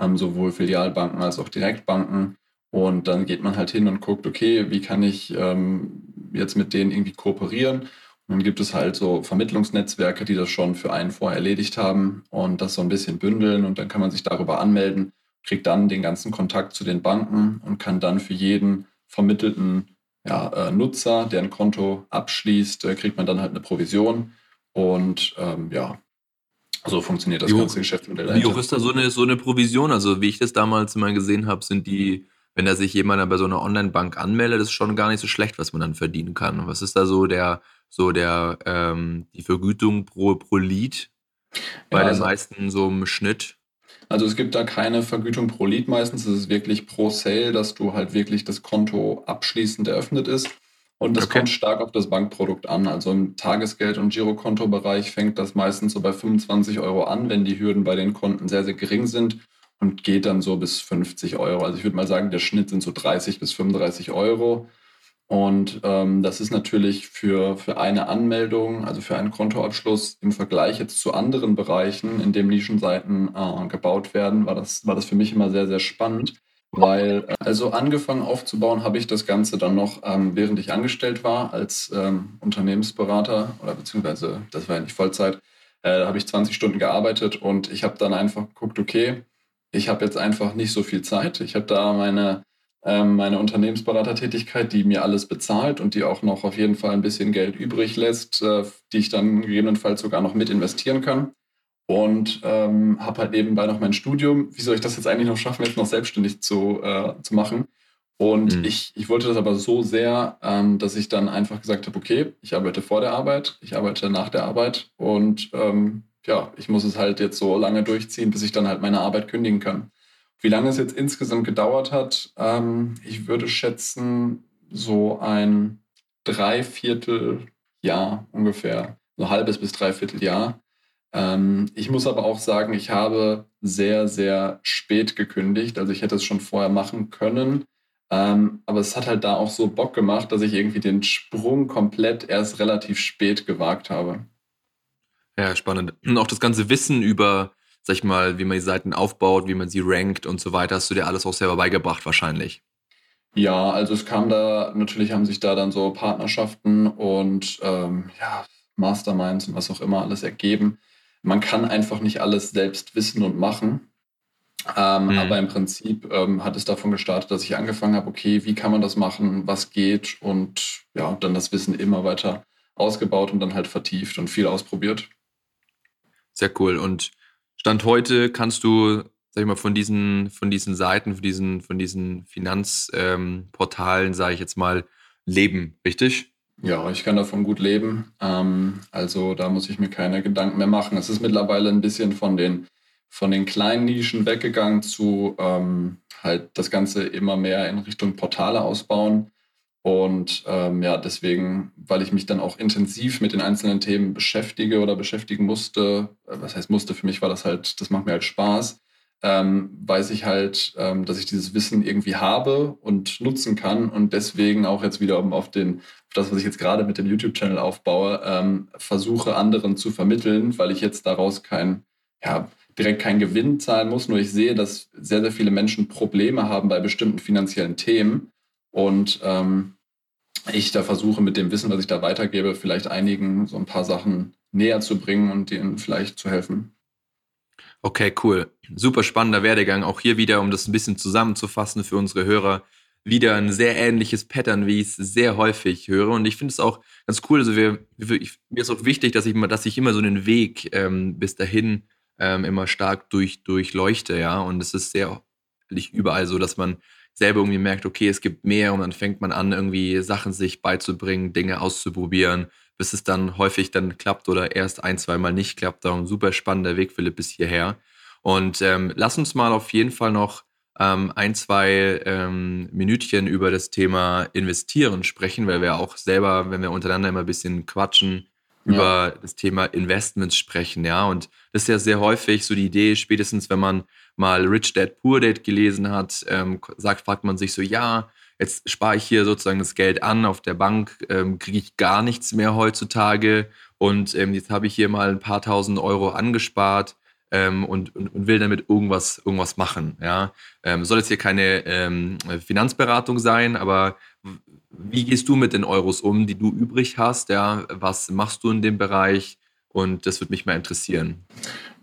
S2: ähm, sowohl Filialbanken als auch Direktbanken. Und dann geht man halt hin und guckt, okay, wie kann ich ähm, jetzt mit denen irgendwie kooperieren? Dann gibt es halt so Vermittlungsnetzwerke, die das schon für einen vorher erledigt haben und das so ein bisschen bündeln und dann kann man sich darüber anmelden, kriegt dann den ganzen Kontakt zu den Banken und kann dann für jeden vermittelten ja, äh, Nutzer, der ein Konto abschließt, äh, kriegt man dann halt eine Provision und ähm, ja, so funktioniert das wie ganze Geschäftsmodell.
S1: Wie hoch ist da so eine, so eine Provision? Also wie ich das damals mal gesehen habe, sind die wenn da sich jemand bei so einer Online-Bank anmeldet, ist schon gar nicht so schlecht, was man dann verdienen kann. Was ist da so der, so der, ähm, die Vergütung pro, pro Lead bei ja, den also, meisten so im Schnitt?
S2: Also es gibt da keine Vergütung pro Lead meistens, es ist wirklich pro Sale, dass du halt wirklich das Konto abschließend eröffnet ist. Und das okay. kommt stark auf das Bankprodukt an. Also im Tagesgeld- und Girokontobereich fängt das meistens so bei 25 Euro an, wenn die Hürden bei den Konten sehr, sehr gering sind und geht dann so bis 50 Euro. Also ich würde mal sagen, der Schnitt sind so 30 bis 35 Euro. Und ähm, das ist natürlich für, für eine Anmeldung, also für einen Kontoabschluss im Vergleich jetzt zu anderen Bereichen, in dem Nischenseiten äh, gebaut werden, war das, war das für mich immer sehr, sehr spannend. Weil, äh, also angefangen aufzubauen habe ich das Ganze dann noch, ähm, während ich angestellt war als ähm, Unternehmensberater oder beziehungsweise, das war ja nicht Vollzeit, äh, habe ich 20 Stunden gearbeitet und ich habe dann einfach geguckt, okay, ich habe jetzt einfach nicht so viel Zeit. Ich habe da meine ähm, meine Unternehmensberatertätigkeit, die mir alles bezahlt und die auch noch auf jeden Fall ein bisschen Geld übrig lässt, äh, die ich dann gegebenenfalls sogar noch mit investieren kann. Und ähm, habe halt nebenbei noch mein Studium. Wie soll ich das jetzt eigentlich noch schaffen, jetzt noch selbstständig zu, äh, zu machen? Und mhm. ich, ich wollte das aber so sehr, ähm, dass ich dann einfach gesagt habe, okay, ich arbeite vor der Arbeit, ich arbeite nach der Arbeit und ähm, ja, ich muss es halt jetzt so lange durchziehen, bis ich dann halt meine Arbeit kündigen kann. Wie lange es jetzt insgesamt gedauert hat, ähm, ich würde schätzen, so ein Dreivierteljahr ungefähr, so ein halbes bis Dreivierteljahr. Ähm, ich muss aber auch sagen, ich habe sehr, sehr spät gekündigt. Also ich hätte es schon vorher machen können. Ähm, aber es hat halt da auch so Bock gemacht, dass ich irgendwie den Sprung komplett erst relativ spät gewagt habe.
S1: Ja, spannend. Und auch das ganze Wissen über sag ich mal, wie man die Seiten aufbaut, wie man sie rankt und so weiter, hast du dir alles auch selber beigebracht wahrscheinlich.
S2: Ja, also es kam da, natürlich haben sich da dann so Partnerschaften und ähm, ja, Masterminds und was auch immer alles ergeben. Man kann einfach nicht alles selbst wissen und machen. Ähm, mhm. Aber im Prinzip ähm, hat es davon gestartet, dass ich angefangen habe, okay, wie kann man das machen, was geht und ja, dann das Wissen immer weiter ausgebaut und dann halt vertieft und viel ausprobiert.
S1: Sehr cool. Und Stand heute kannst du, sag ich mal, von diesen, von diesen Seiten, von diesen, von diesen Finanzportalen, ähm, sage ich jetzt mal, leben, richtig?
S2: Ja, ich kann davon gut leben. Ähm, also da muss ich mir keine Gedanken mehr machen. Es ist mittlerweile ein bisschen von den, von den kleinen Nischen weggegangen zu ähm, halt das Ganze immer mehr in Richtung Portale ausbauen. Und ähm, ja, deswegen, weil ich mich dann auch intensiv mit den einzelnen Themen beschäftige oder beschäftigen musste, äh, was heißt musste, für mich war das halt, das macht mir halt Spaß, ähm, weiß ich halt, ähm, dass ich dieses Wissen irgendwie habe und nutzen kann und deswegen auch jetzt wieder auf, den, auf das, was ich jetzt gerade mit dem YouTube-Channel aufbaue, ähm, versuche anderen zu vermitteln, weil ich jetzt daraus kein, ja, direkt keinen Gewinn zahlen muss, nur ich sehe, dass sehr, sehr viele Menschen Probleme haben bei bestimmten finanziellen Themen und ähm, ich da versuche mit dem Wissen, was ich da weitergebe, vielleicht einigen so ein paar Sachen näher zu bringen und denen vielleicht zu helfen.
S1: Okay, cool. Super spannender Werdegang. Auch hier wieder, um das ein bisschen zusammenzufassen für unsere Hörer, wieder ein sehr ähnliches Pattern, wie ich es sehr häufig höre. Und ich finde es auch ganz cool. Also wir, ich, mir ist auch wichtig, dass ich immer, dass ich immer so einen Weg ähm, bis dahin ähm, immer stark durch, durchleuchte, ja. Und es ist sehr überall so, dass man selber irgendwie merkt, okay, es gibt mehr und dann fängt man an, irgendwie Sachen sich beizubringen, Dinge auszuprobieren, bis es dann häufig dann klappt oder erst ein, zweimal nicht klappt. Darum super spannender Weg, Philipp, bis hierher. Und ähm, lass uns mal auf jeden Fall noch ähm, ein, zwei ähm, Minütchen über das Thema Investieren sprechen, weil wir auch selber, wenn wir untereinander immer ein bisschen quatschen, ja. über das Thema Investments sprechen, ja. Und das ist ja sehr häufig so die Idee, spätestens wenn man mal Rich Dad Poor Dad gelesen hat, ähm, sagt, fragt man sich so, ja, jetzt spare ich hier sozusagen das Geld an auf der Bank, ähm, kriege ich gar nichts mehr heutzutage und ähm, jetzt habe ich hier mal ein paar tausend Euro angespart ähm, und, und, und, will damit irgendwas, irgendwas machen. Ja? Ähm, soll jetzt hier keine ähm, Finanzberatung sein, aber wie gehst du mit den Euros um, die du übrig hast? Ja? Was machst du in dem Bereich? Und das würde mich mal interessieren.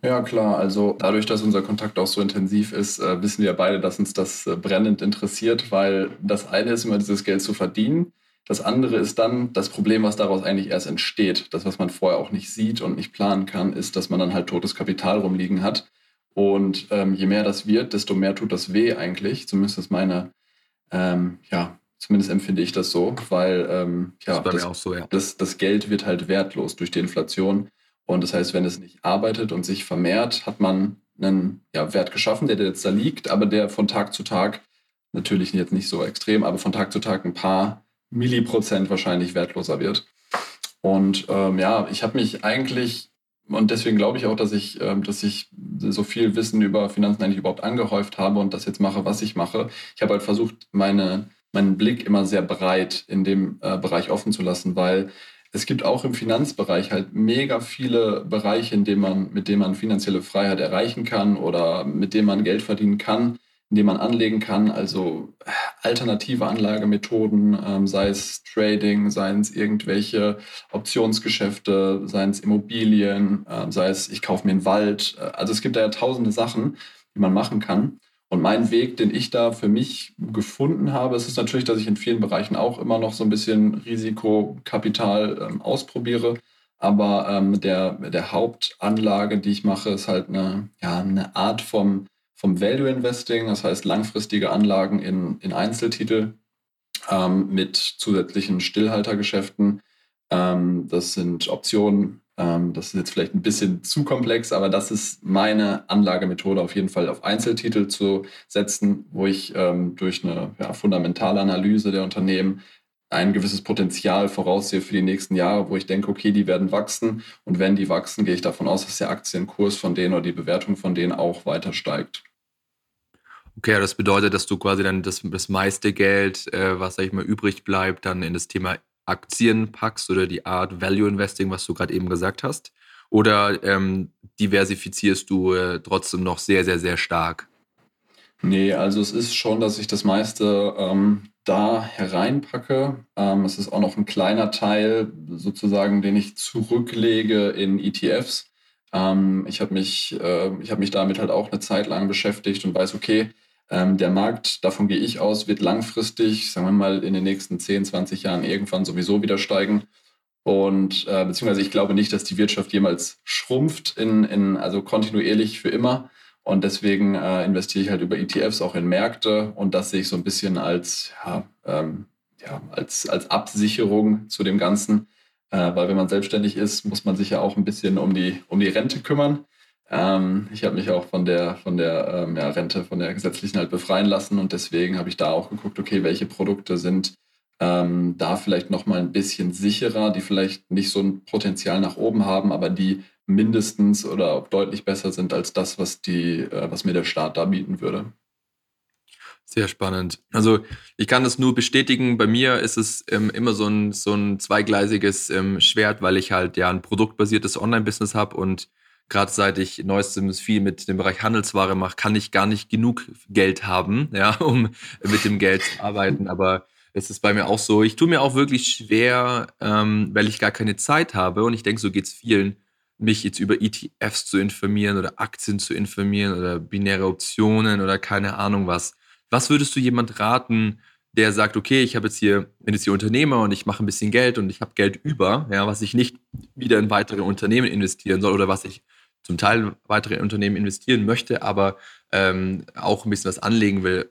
S2: Ja, klar. Also dadurch, dass unser Kontakt auch so intensiv ist, äh, wissen wir beide, dass uns das äh, brennend interessiert, weil das eine ist immer dieses Geld zu verdienen. Das andere ist dann das Problem, was daraus eigentlich erst entsteht. Das, was man vorher auch nicht sieht und nicht planen kann, ist, dass man dann halt totes Kapital rumliegen hat. Und ähm, je mehr das wird, desto mehr tut das weh eigentlich. Zumindest ist meine, ähm, ja, zumindest empfinde ich das so, weil ähm, ja, das, das, so, ja. Das, das Geld wird halt wertlos durch die Inflation. Und das heißt, wenn es nicht arbeitet und sich vermehrt, hat man einen ja, Wert geschaffen, der jetzt da liegt, aber der von Tag zu Tag, natürlich jetzt nicht so extrem, aber von Tag zu Tag ein paar Milliprozent wahrscheinlich wertloser wird. Und ähm, ja, ich habe mich eigentlich, und deswegen glaube ich auch, dass ich, ähm, dass ich so viel Wissen über Finanzen eigentlich überhaupt angehäuft habe und das jetzt mache, was ich mache. Ich habe halt versucht, meine, meinen Blick immer sehr breit in dem äh, Bereich offen zu lassen, weil es gibt auch im Finanzbereich halt mega viele Bereiche, in denen man, mit denen man finanzielle Freiheit erreichen kann oder mit denen man Geld verdienen kann, in denen man anlegen kann. Also äh, alternative Anlagemethoden, ähm, sei es Trading, seien es irgendwelche Optionsgeschäfte, seien es Immobilien, äh, sei es ich kaufe mir einen Wald. Äh, also es gibt da ja tausende Sachen, die man machen kann. Und mein Weg, den ich da für mich gefunden habe, ist es natürlich, dass ich in vielen Bereichen auch immer noch so ein bisschen Risikokapital ähm, ausprobiere. Aber ähm, der, der Hauptanlage, die ich mache, ist halt eine, ja, eine Art vom, vom Value Investing, das heißt langfristige Anlagen in, in Einzeltitel ähm, mit zusätzlichen Stillhaltergeschäften. Ähm, das sind Optionen, das ist jetzt vielleicht ein bisschen zu komplex, aber das ist meine Anlagemethode auf jeden Fall auf Einzeltitel zu setzen, wo ich ähm, durch eine ja, fundamentale Analyse der Unternehmen ein gewisses Potenzial voraussehe für die nächsten Jahre, wo ich denke, okay, die werden wachsen. Und wenn die wachsen, gehe ich davon aus, dass der Aktienkurs von denen oder die Bewertung von denen auch weiter steigt.
S1: Okay, das bedeutet, dass du quasi dann das, das meiste Geld, äh, was, sag ich mal, übrig bleibt, dann in das Thema Aktien packst oder die Art Value Investing, was du gerade eben gesagt hast? Oder ähm, diversifizierst du äh, trotzdem noch sehr, sehr, sehr stark?
S2: Nee, also es ist schon, dass ich das meiste ähm, da hereinpacke. Ähm, es ist auch noch ein kleiner Teil sozusagen, den ich zurücklege in ETFs. Ähm, ich habe mich, äh, hab mich damit halt auch eine Zeit lang beschäftigt und weiß, okay, ähm, der Markt, davon gehe ich aus, wird langfristig, sagen wir mal, in den nächsten 10, 20 Jahren irgendwann sowieso wieder steigen. Und äh, beziehungsweise ich glaube nicht, dass die Wirtschaft jemals schrumpft, in, in, also kontinuierlich für immer. Und deswegen äh, investiere ich halt über ETFs auch in Märkte und das sehe ich so ein bisschen als, ja, ähm, ja, als, als Absicherung zu dem Ganzen. Äh, weil wenn man selbstständig ist, muss man sich ja auch ein bisschen um die, um die Rente kümmern. Ähm, ich habe mich auch von der, von der ähm, ja, Rente, von der gesetzlichen halt befreien lassen und deswegen habe ich da auch geguckt, okay, welche Produkte sind ähm, da vielleicht nochmal ein bisschen sicherer, die vielleicht nicht so ein Potenzial nach oben haben, aber die mindestens oder auch deutlich besser sind als das, was, die, äh, was mir der Staat da bieten würde.
S1: Sehr spannend. Also ich kann das nur bestätigen. Bei mir ist es ähm, immer so ein, so ein zweigleisiges ähm, Schwert, weil ich halt ja ein produktbasiertes Online-Business habe und gerade seit ich neuestens viel mit dem Bereich Handelsware mache, kann ich gar nicht genug Geld haben, ja, um mit dem Geld zu arbeiten. Aber es ist bei mir auch so. Ich tue mir auch wirklich schwer, ähm, weil ich gar keine Zeit habe. Und ich denke, so geht es vielen, mich jetzt über ETFs zu informieren oder Aktien zu informieren oder binäre Optionen oder keine Ahnung was. Was würdest du jemand raten, der sagt, okay, ich habe jetzt hier, bin jetzt hier Unternehmer und ich mache ein bisschen Geld und ich habe Geld über, ja, was ich nicht wieder in weitere Unternehmen investieren soll oder was ich zum Teil weitere Unternehmen investieren möchte, aber ähm, auch ein bisschen was anlegen will.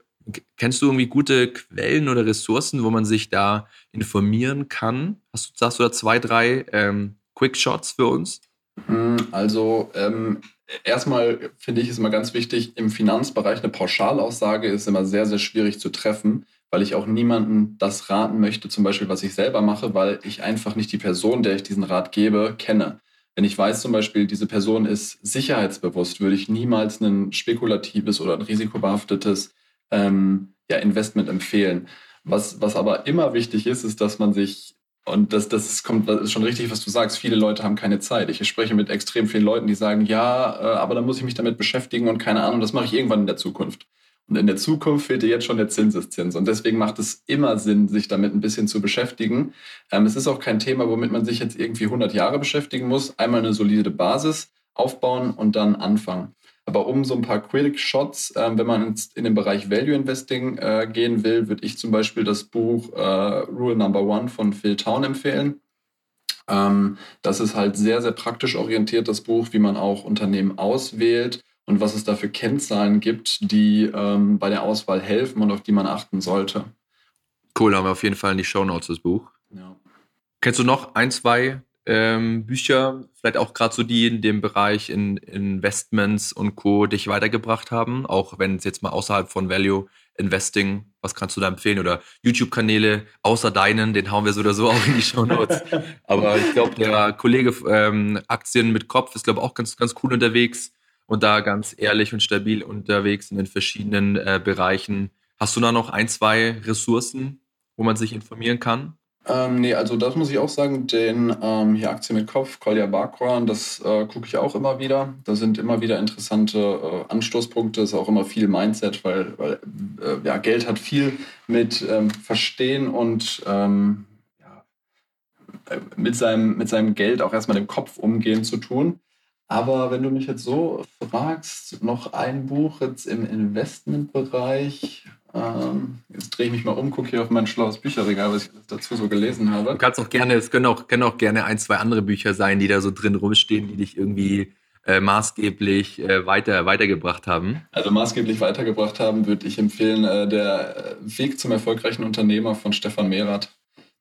S1: Kennst du irgendwie gute Quellen oder Ressourcen, wo man sich da informieren kann? Hast du, hast du da zwei, drei ähm, Quick Shots für uns?
S2: Hm, also ähm, erstmal finde ich es immer ganz wichtig, im Finanzbereich eine Pauschalaussage ist immer sehr, sehr schwierig zu treffen, weil ich auch niemandem das raten möchte, zum Beispiel, was ich selber mache, weil ich einfach nicht die Person, der ich diesen Rat gebe, kenne. Wenn ich weiß zum Beispiel, diese Person ist sicherheitsbewusst, würde ich niemals ein spekulatives oder ein risikobehaftetes ähm, ja, Investment empfehlen. Was, was aber immer wichtig ist, ist, dass man sich, und das, das kommt, ist schon richtig, was du sagst, viele Leute haben keine Zeit. Ich spreche mit extrem vielen Leuten, die sagen, ja, äh, aber dann muss ich mich damit beschäftigen und keine Ahnung, das mache ich irgendwann in der Zukunft. Und in der Zukunft fehlt dir jetzt schon der Zinseszins. Und deswegen macht es immer Sinn, sich damit ein bisschen zu beschäftigen. Ähm, es ist auch kein Thema, womit man sich jetzt irgendwie 100 Jahre beschäftigen muss. Einmal eine solide Basis aufbauen und dann anfangen. Aber um so ein paar Quick Shots, äh, wenn man in den Bereich Value Investing äh, gehen will, würde ich zum Beispiel das Buch äh, Rule Number One von Phil Town empfehlen. Ähm, das ist halt sehr, sehr praktisch orientiert, das Buch, wie man auch Unternehmen auswählt und was es da für Kennzahlen gibt, die ähm, bei der Auswahl helfen und auf die man achten sollte.
S1: Cool, haben wir auf jeden Fall in die Show Notes das Buch. Ja. Kennst du noch ein, zwei ähm, Bücher, vielleicht auch gerade so die in dem Bereich in Investments und Co. dich weitergebracht haben, auch wenn es jetzt mal außerhalb von Value Investing, was kannst du da empfehlen? Oder YouTube-Kanäle außer deinen, den hauen wir so oder so auch in die Show Notes. Aber ich glaube, der Kollege ähm, Aktien mit Kopf ist, glaube ich, auch ganz, ganz cool unterwegs und da ganz ehrlich und stabil unterwegs in den verschiedenen äh, Bereichen. Hast du da noch ein, zwei Ressourcen, wo man sich informieren kann?
S2: Ähm, nee, also das muss ich auch sagen, den ähm, hier Aktien mit Kopf, Kolja Barkran, das äh, gucke ich auch immer wieder. Da sind immer wieder interessante äh, Anstoßpunkte, ist auch immer viel Mindset, weil, weil äh, ja, Geld hat viel mit ähm, Verstehen und ähm, ja, äh, mit, seinem, mit seinem Geld auch erstmal im Kopf umgehen zu tun. Aber wenn du mich jetzt so fragst, noch ein Buch jetzt im Investmentbereich, ähm, jetzt drehe ich mich mal um, gucke hier auf mein schlaues Bücherregal, was ich dazu so gelesen habe.
S1: Du kannst auch gerne, es können auch, können auch gerne ein, zwei andere Bücher sein, die da so drin rumstehen, die dich irgendwie äh, maßgeblich äh, weiter, weitergebracht haben.
S2: Also maßgeblich weitergebracht haben, würde ich empfehlen, äh, der Weg zum erfolgreichen Unternehmer von Stefan Mehrath.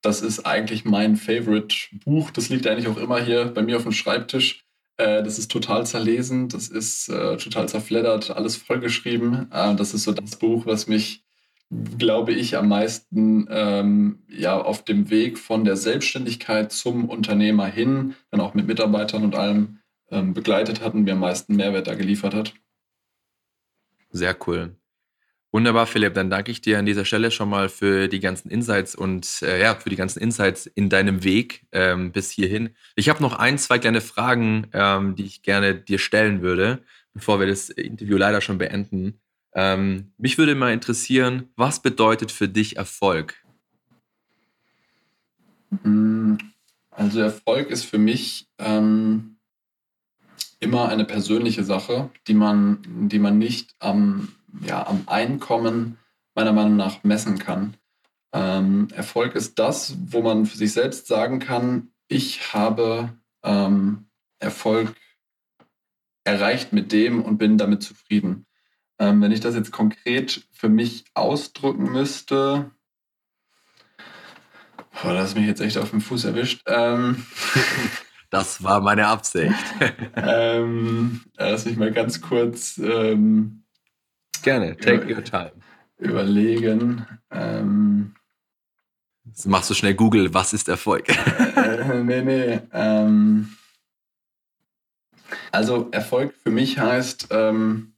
S2: Das ist eigentlich mein Favorite-Buch. Das liegt eigentlich auch immer hier bei mir auf dem Schreibtisch. Äh, das ist total zerlesen, das ist äh, total zerfleddert, alles vollgeschrieben. Äh, das ist so das Buch, was mich glaube ich, am meisten ähm, ja, auf dem Weg von der Selbstständigkeit zum Unternehmer hin, dann auch mit Mitarbeitern und allem ähm, begleitet hat und mir am meisten Mehrwert da geliefert hat.
S1: Sehr cool. Wunderbar, Philipp. Dann danke ich dir an dieser Stelle schon mal für die ganzen Insights und äh, ja, für die ganzen Insights in deinem Weg ähm, bis hierhin. Ich habe noch ein, zwei kleine Fragen, ähm, die ich gerne dir stellen würde, bevor wir das Interview leider schon beenden. Ähm, mich würde mal interessieren, was bedeutet für dich Erfolg?
S2: Mm, also Erfolg ist für mich ähm, immer eine persönliche Sache, die man, die man nicht am, ja, am Einkommen meiner Meinung nach messen kann. Ähm, Erfolg ist das, wo man für sich selbst sagen kann, ich habe ähm, Erfolg erreicht mit dem und bin damit zufrieden. Ähm, wenn ich das jetzt konkret für mich ausdrücken müsste, boah, das ist mich jetzt echt auf den Fuß erwischt. Ähm,
S1: das war meine Absicht.
S2: ähm, lass mich mal ganz kurz ähm,
S1: gerne, take your time.
S2: Überlegen. Ähm,
S1: Jetzt machst du schnell Google, was ist Erfolg?
S2: äh, nee, nee. Ähm, also Erfolg für mich heißt, ähm,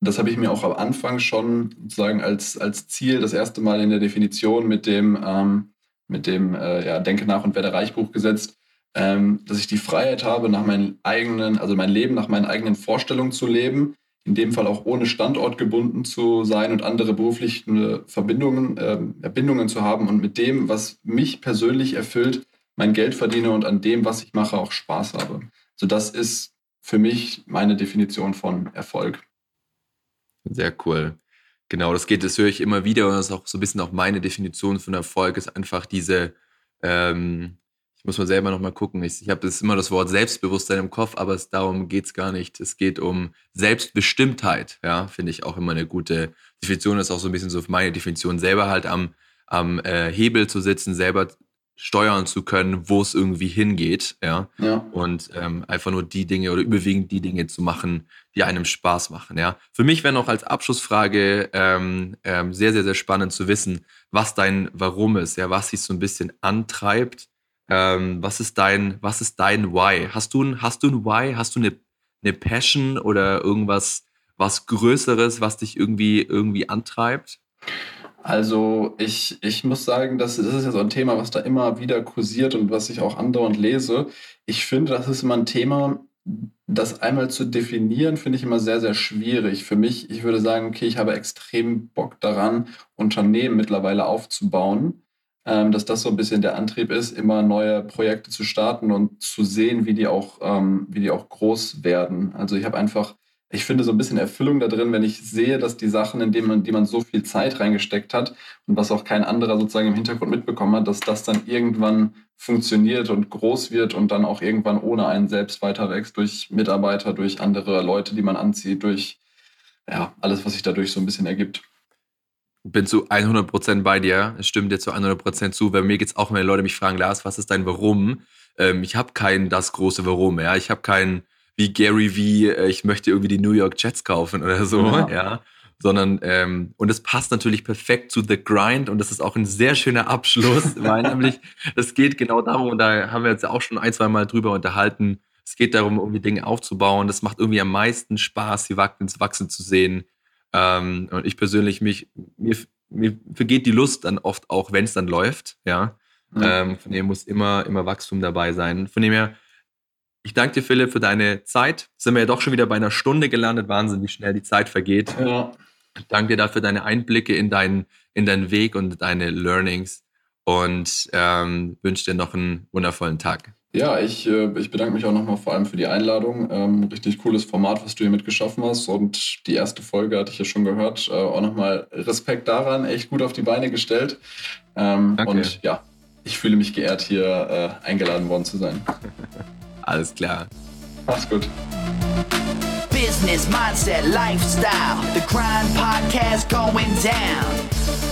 S2: das habe ich mir auch am Anfang schon sozusagen als, als Ziel das erste Mal in der Definition mit dem, ähm, mit dem äh, ja, Denke nach und werde reich Buch gesetzt, ähm, dass ich die Freiheit habe, nach meinen eigenen, also mein Leben nach meinen eigenen Vorstellungen zu leben, in dem Fall auch ohne Standort gebunden zu sein und andere berufliche Verbindungen, äh, Verbindungen zu haben und mit dem, was mich persönlich erfüllt, mein Geld verdiene und an dem, was ich mache, auch Spaß habe. So das ist für mich meine Definition von Erfolg.
S1: Sehr cool. Genau, das geht, das höre ich immer wieder und das ist auch so ein bisschen auch meine Definition von Erfolg, ist einfach diese, ähm, muss mal selber nochmal gucken, ich, ich habe immer das Wort Selbstbewusstsein im Kopf, aber es, darum geht es gar nicht. Es geht um Selbstbestimmtheit, ja, finde ich auch immer eine gute Definition, das ist auch so ein bisschen so meine Definition, selber halt am, am äh, Hebel zu sitzen, selber steuern zu können, wo es irgendwie hingeht, ja.
S2: ja.
S1: Und ähm, einfach nur die Dinge oder überwiegend die Dinge zu machen, die einem Spaß machen, ja. Für mich wäre noch als Abschlussfrage ähm, ähm, sehr, sehr, sehr spannend zu wissen, was dein Warum ist, ja, was dich so ein bisschen antreibt. Ähm, was ist dein, was ist dein Why? Hast du ein, hast du ein Why? Hast du eine, eine Passion oder irgendwas, was Größeres, was dich irgendwie, irgendwie antreibt?
S2: Also ich, ich muss sagen, das, das ist ja so ein Thema, was da immer wieder kursiert und was ich auch andauernd lese. Ich finde, das ist immer ein Thema, das einmal zu definieren, finde ich immer sehr, sehr schwierig. Für mich, ich würde sagen, okay, ich habe extrem Bock daran, Unternehmen mittlerweile aufzubauen, ähm, dass das so ein bisschen der Antrieb ist, immer neue Projekte zu starten und zu sehen, wie die auch, ähm, wie die auch groß werden. Also ich habe einfach ich finde so ein bisschen Erfüllung da drin, wenn ich sehe, dass die Sachen, in die man, die man so viel Zeit reingesteckt hat und was auch kein anderer sozusagen im Hintergrund mitbekommen hat, dass das dann irgendwann funktioniert und groß wird und dann auch irgendwann ohne einen selbst weiter wächst durch Mitarbeiter, durch andere Leute, die man anzieht, durch ja, alles, was sich dadurch so ein bisschen ergibt.
S1: Bin zu 100% bei dir. Es stimmt dir zu 100% zu. Bei mir geht es auch, wenn Leute mich fragen, Lars, was ist dein Warum? Ähm, ich habe kein das große Warum. Ja? Ich habe kein wie Gary wie äh, ich möchte irgendwie die New York Jets kaufen oder so, ja. ja. Sondern, ähm, und es passt natürlich perfekt zu The Grind und das ist auch ein sehr schöner Abschluss, weil nämlich es geht genau darum, und da haben wir jetzt auch schon ein, zwei Mal drüber unterhalten, es geht darum, irgendwie Dinge aufzubauen. Das macht irgendwie am meisten Spaß, die ins Wachsen zu sehen. Ähm, und ich persönlich, mich, mir, mir vergeht die Lust dann oft auch, wenn es dann läuft, ja. Mhm. Ähm, von dem muss immer, immer Wachstum dabei sein. Von dem her, ich danke dir, Philipp, für deine Zeit. Sind wir ja doch schon wieder bei einer Stunde gelandet. Wahnsinn, wie schnell die Zeit vergeht. Ja. Ich danke dir dafür deine Einblicke in, dein, in deinen Weg und deine Learnings und ähm, wünsche dir noch einen wundervollen Tag.
S2: Ja, ich, äh, ich bedanke mich auch nochmal vor allem für die Einladung. Ähm, richtig cooles Format, was du hier mitgeschaffen hast. Und die erste Folge hatte ich ja schon gehört. Äh, auch nochmal Respekt daran, echt gut auf die Beine gestellt. Ähm, Danke. Und ja, ich fühle mich geehrt, hier äh, eingeladen worden zu sein.
S1: Alles klar.
S2: Mach's gut.
S3: Business, mindset, lifestyle. The Grind Podcast going down.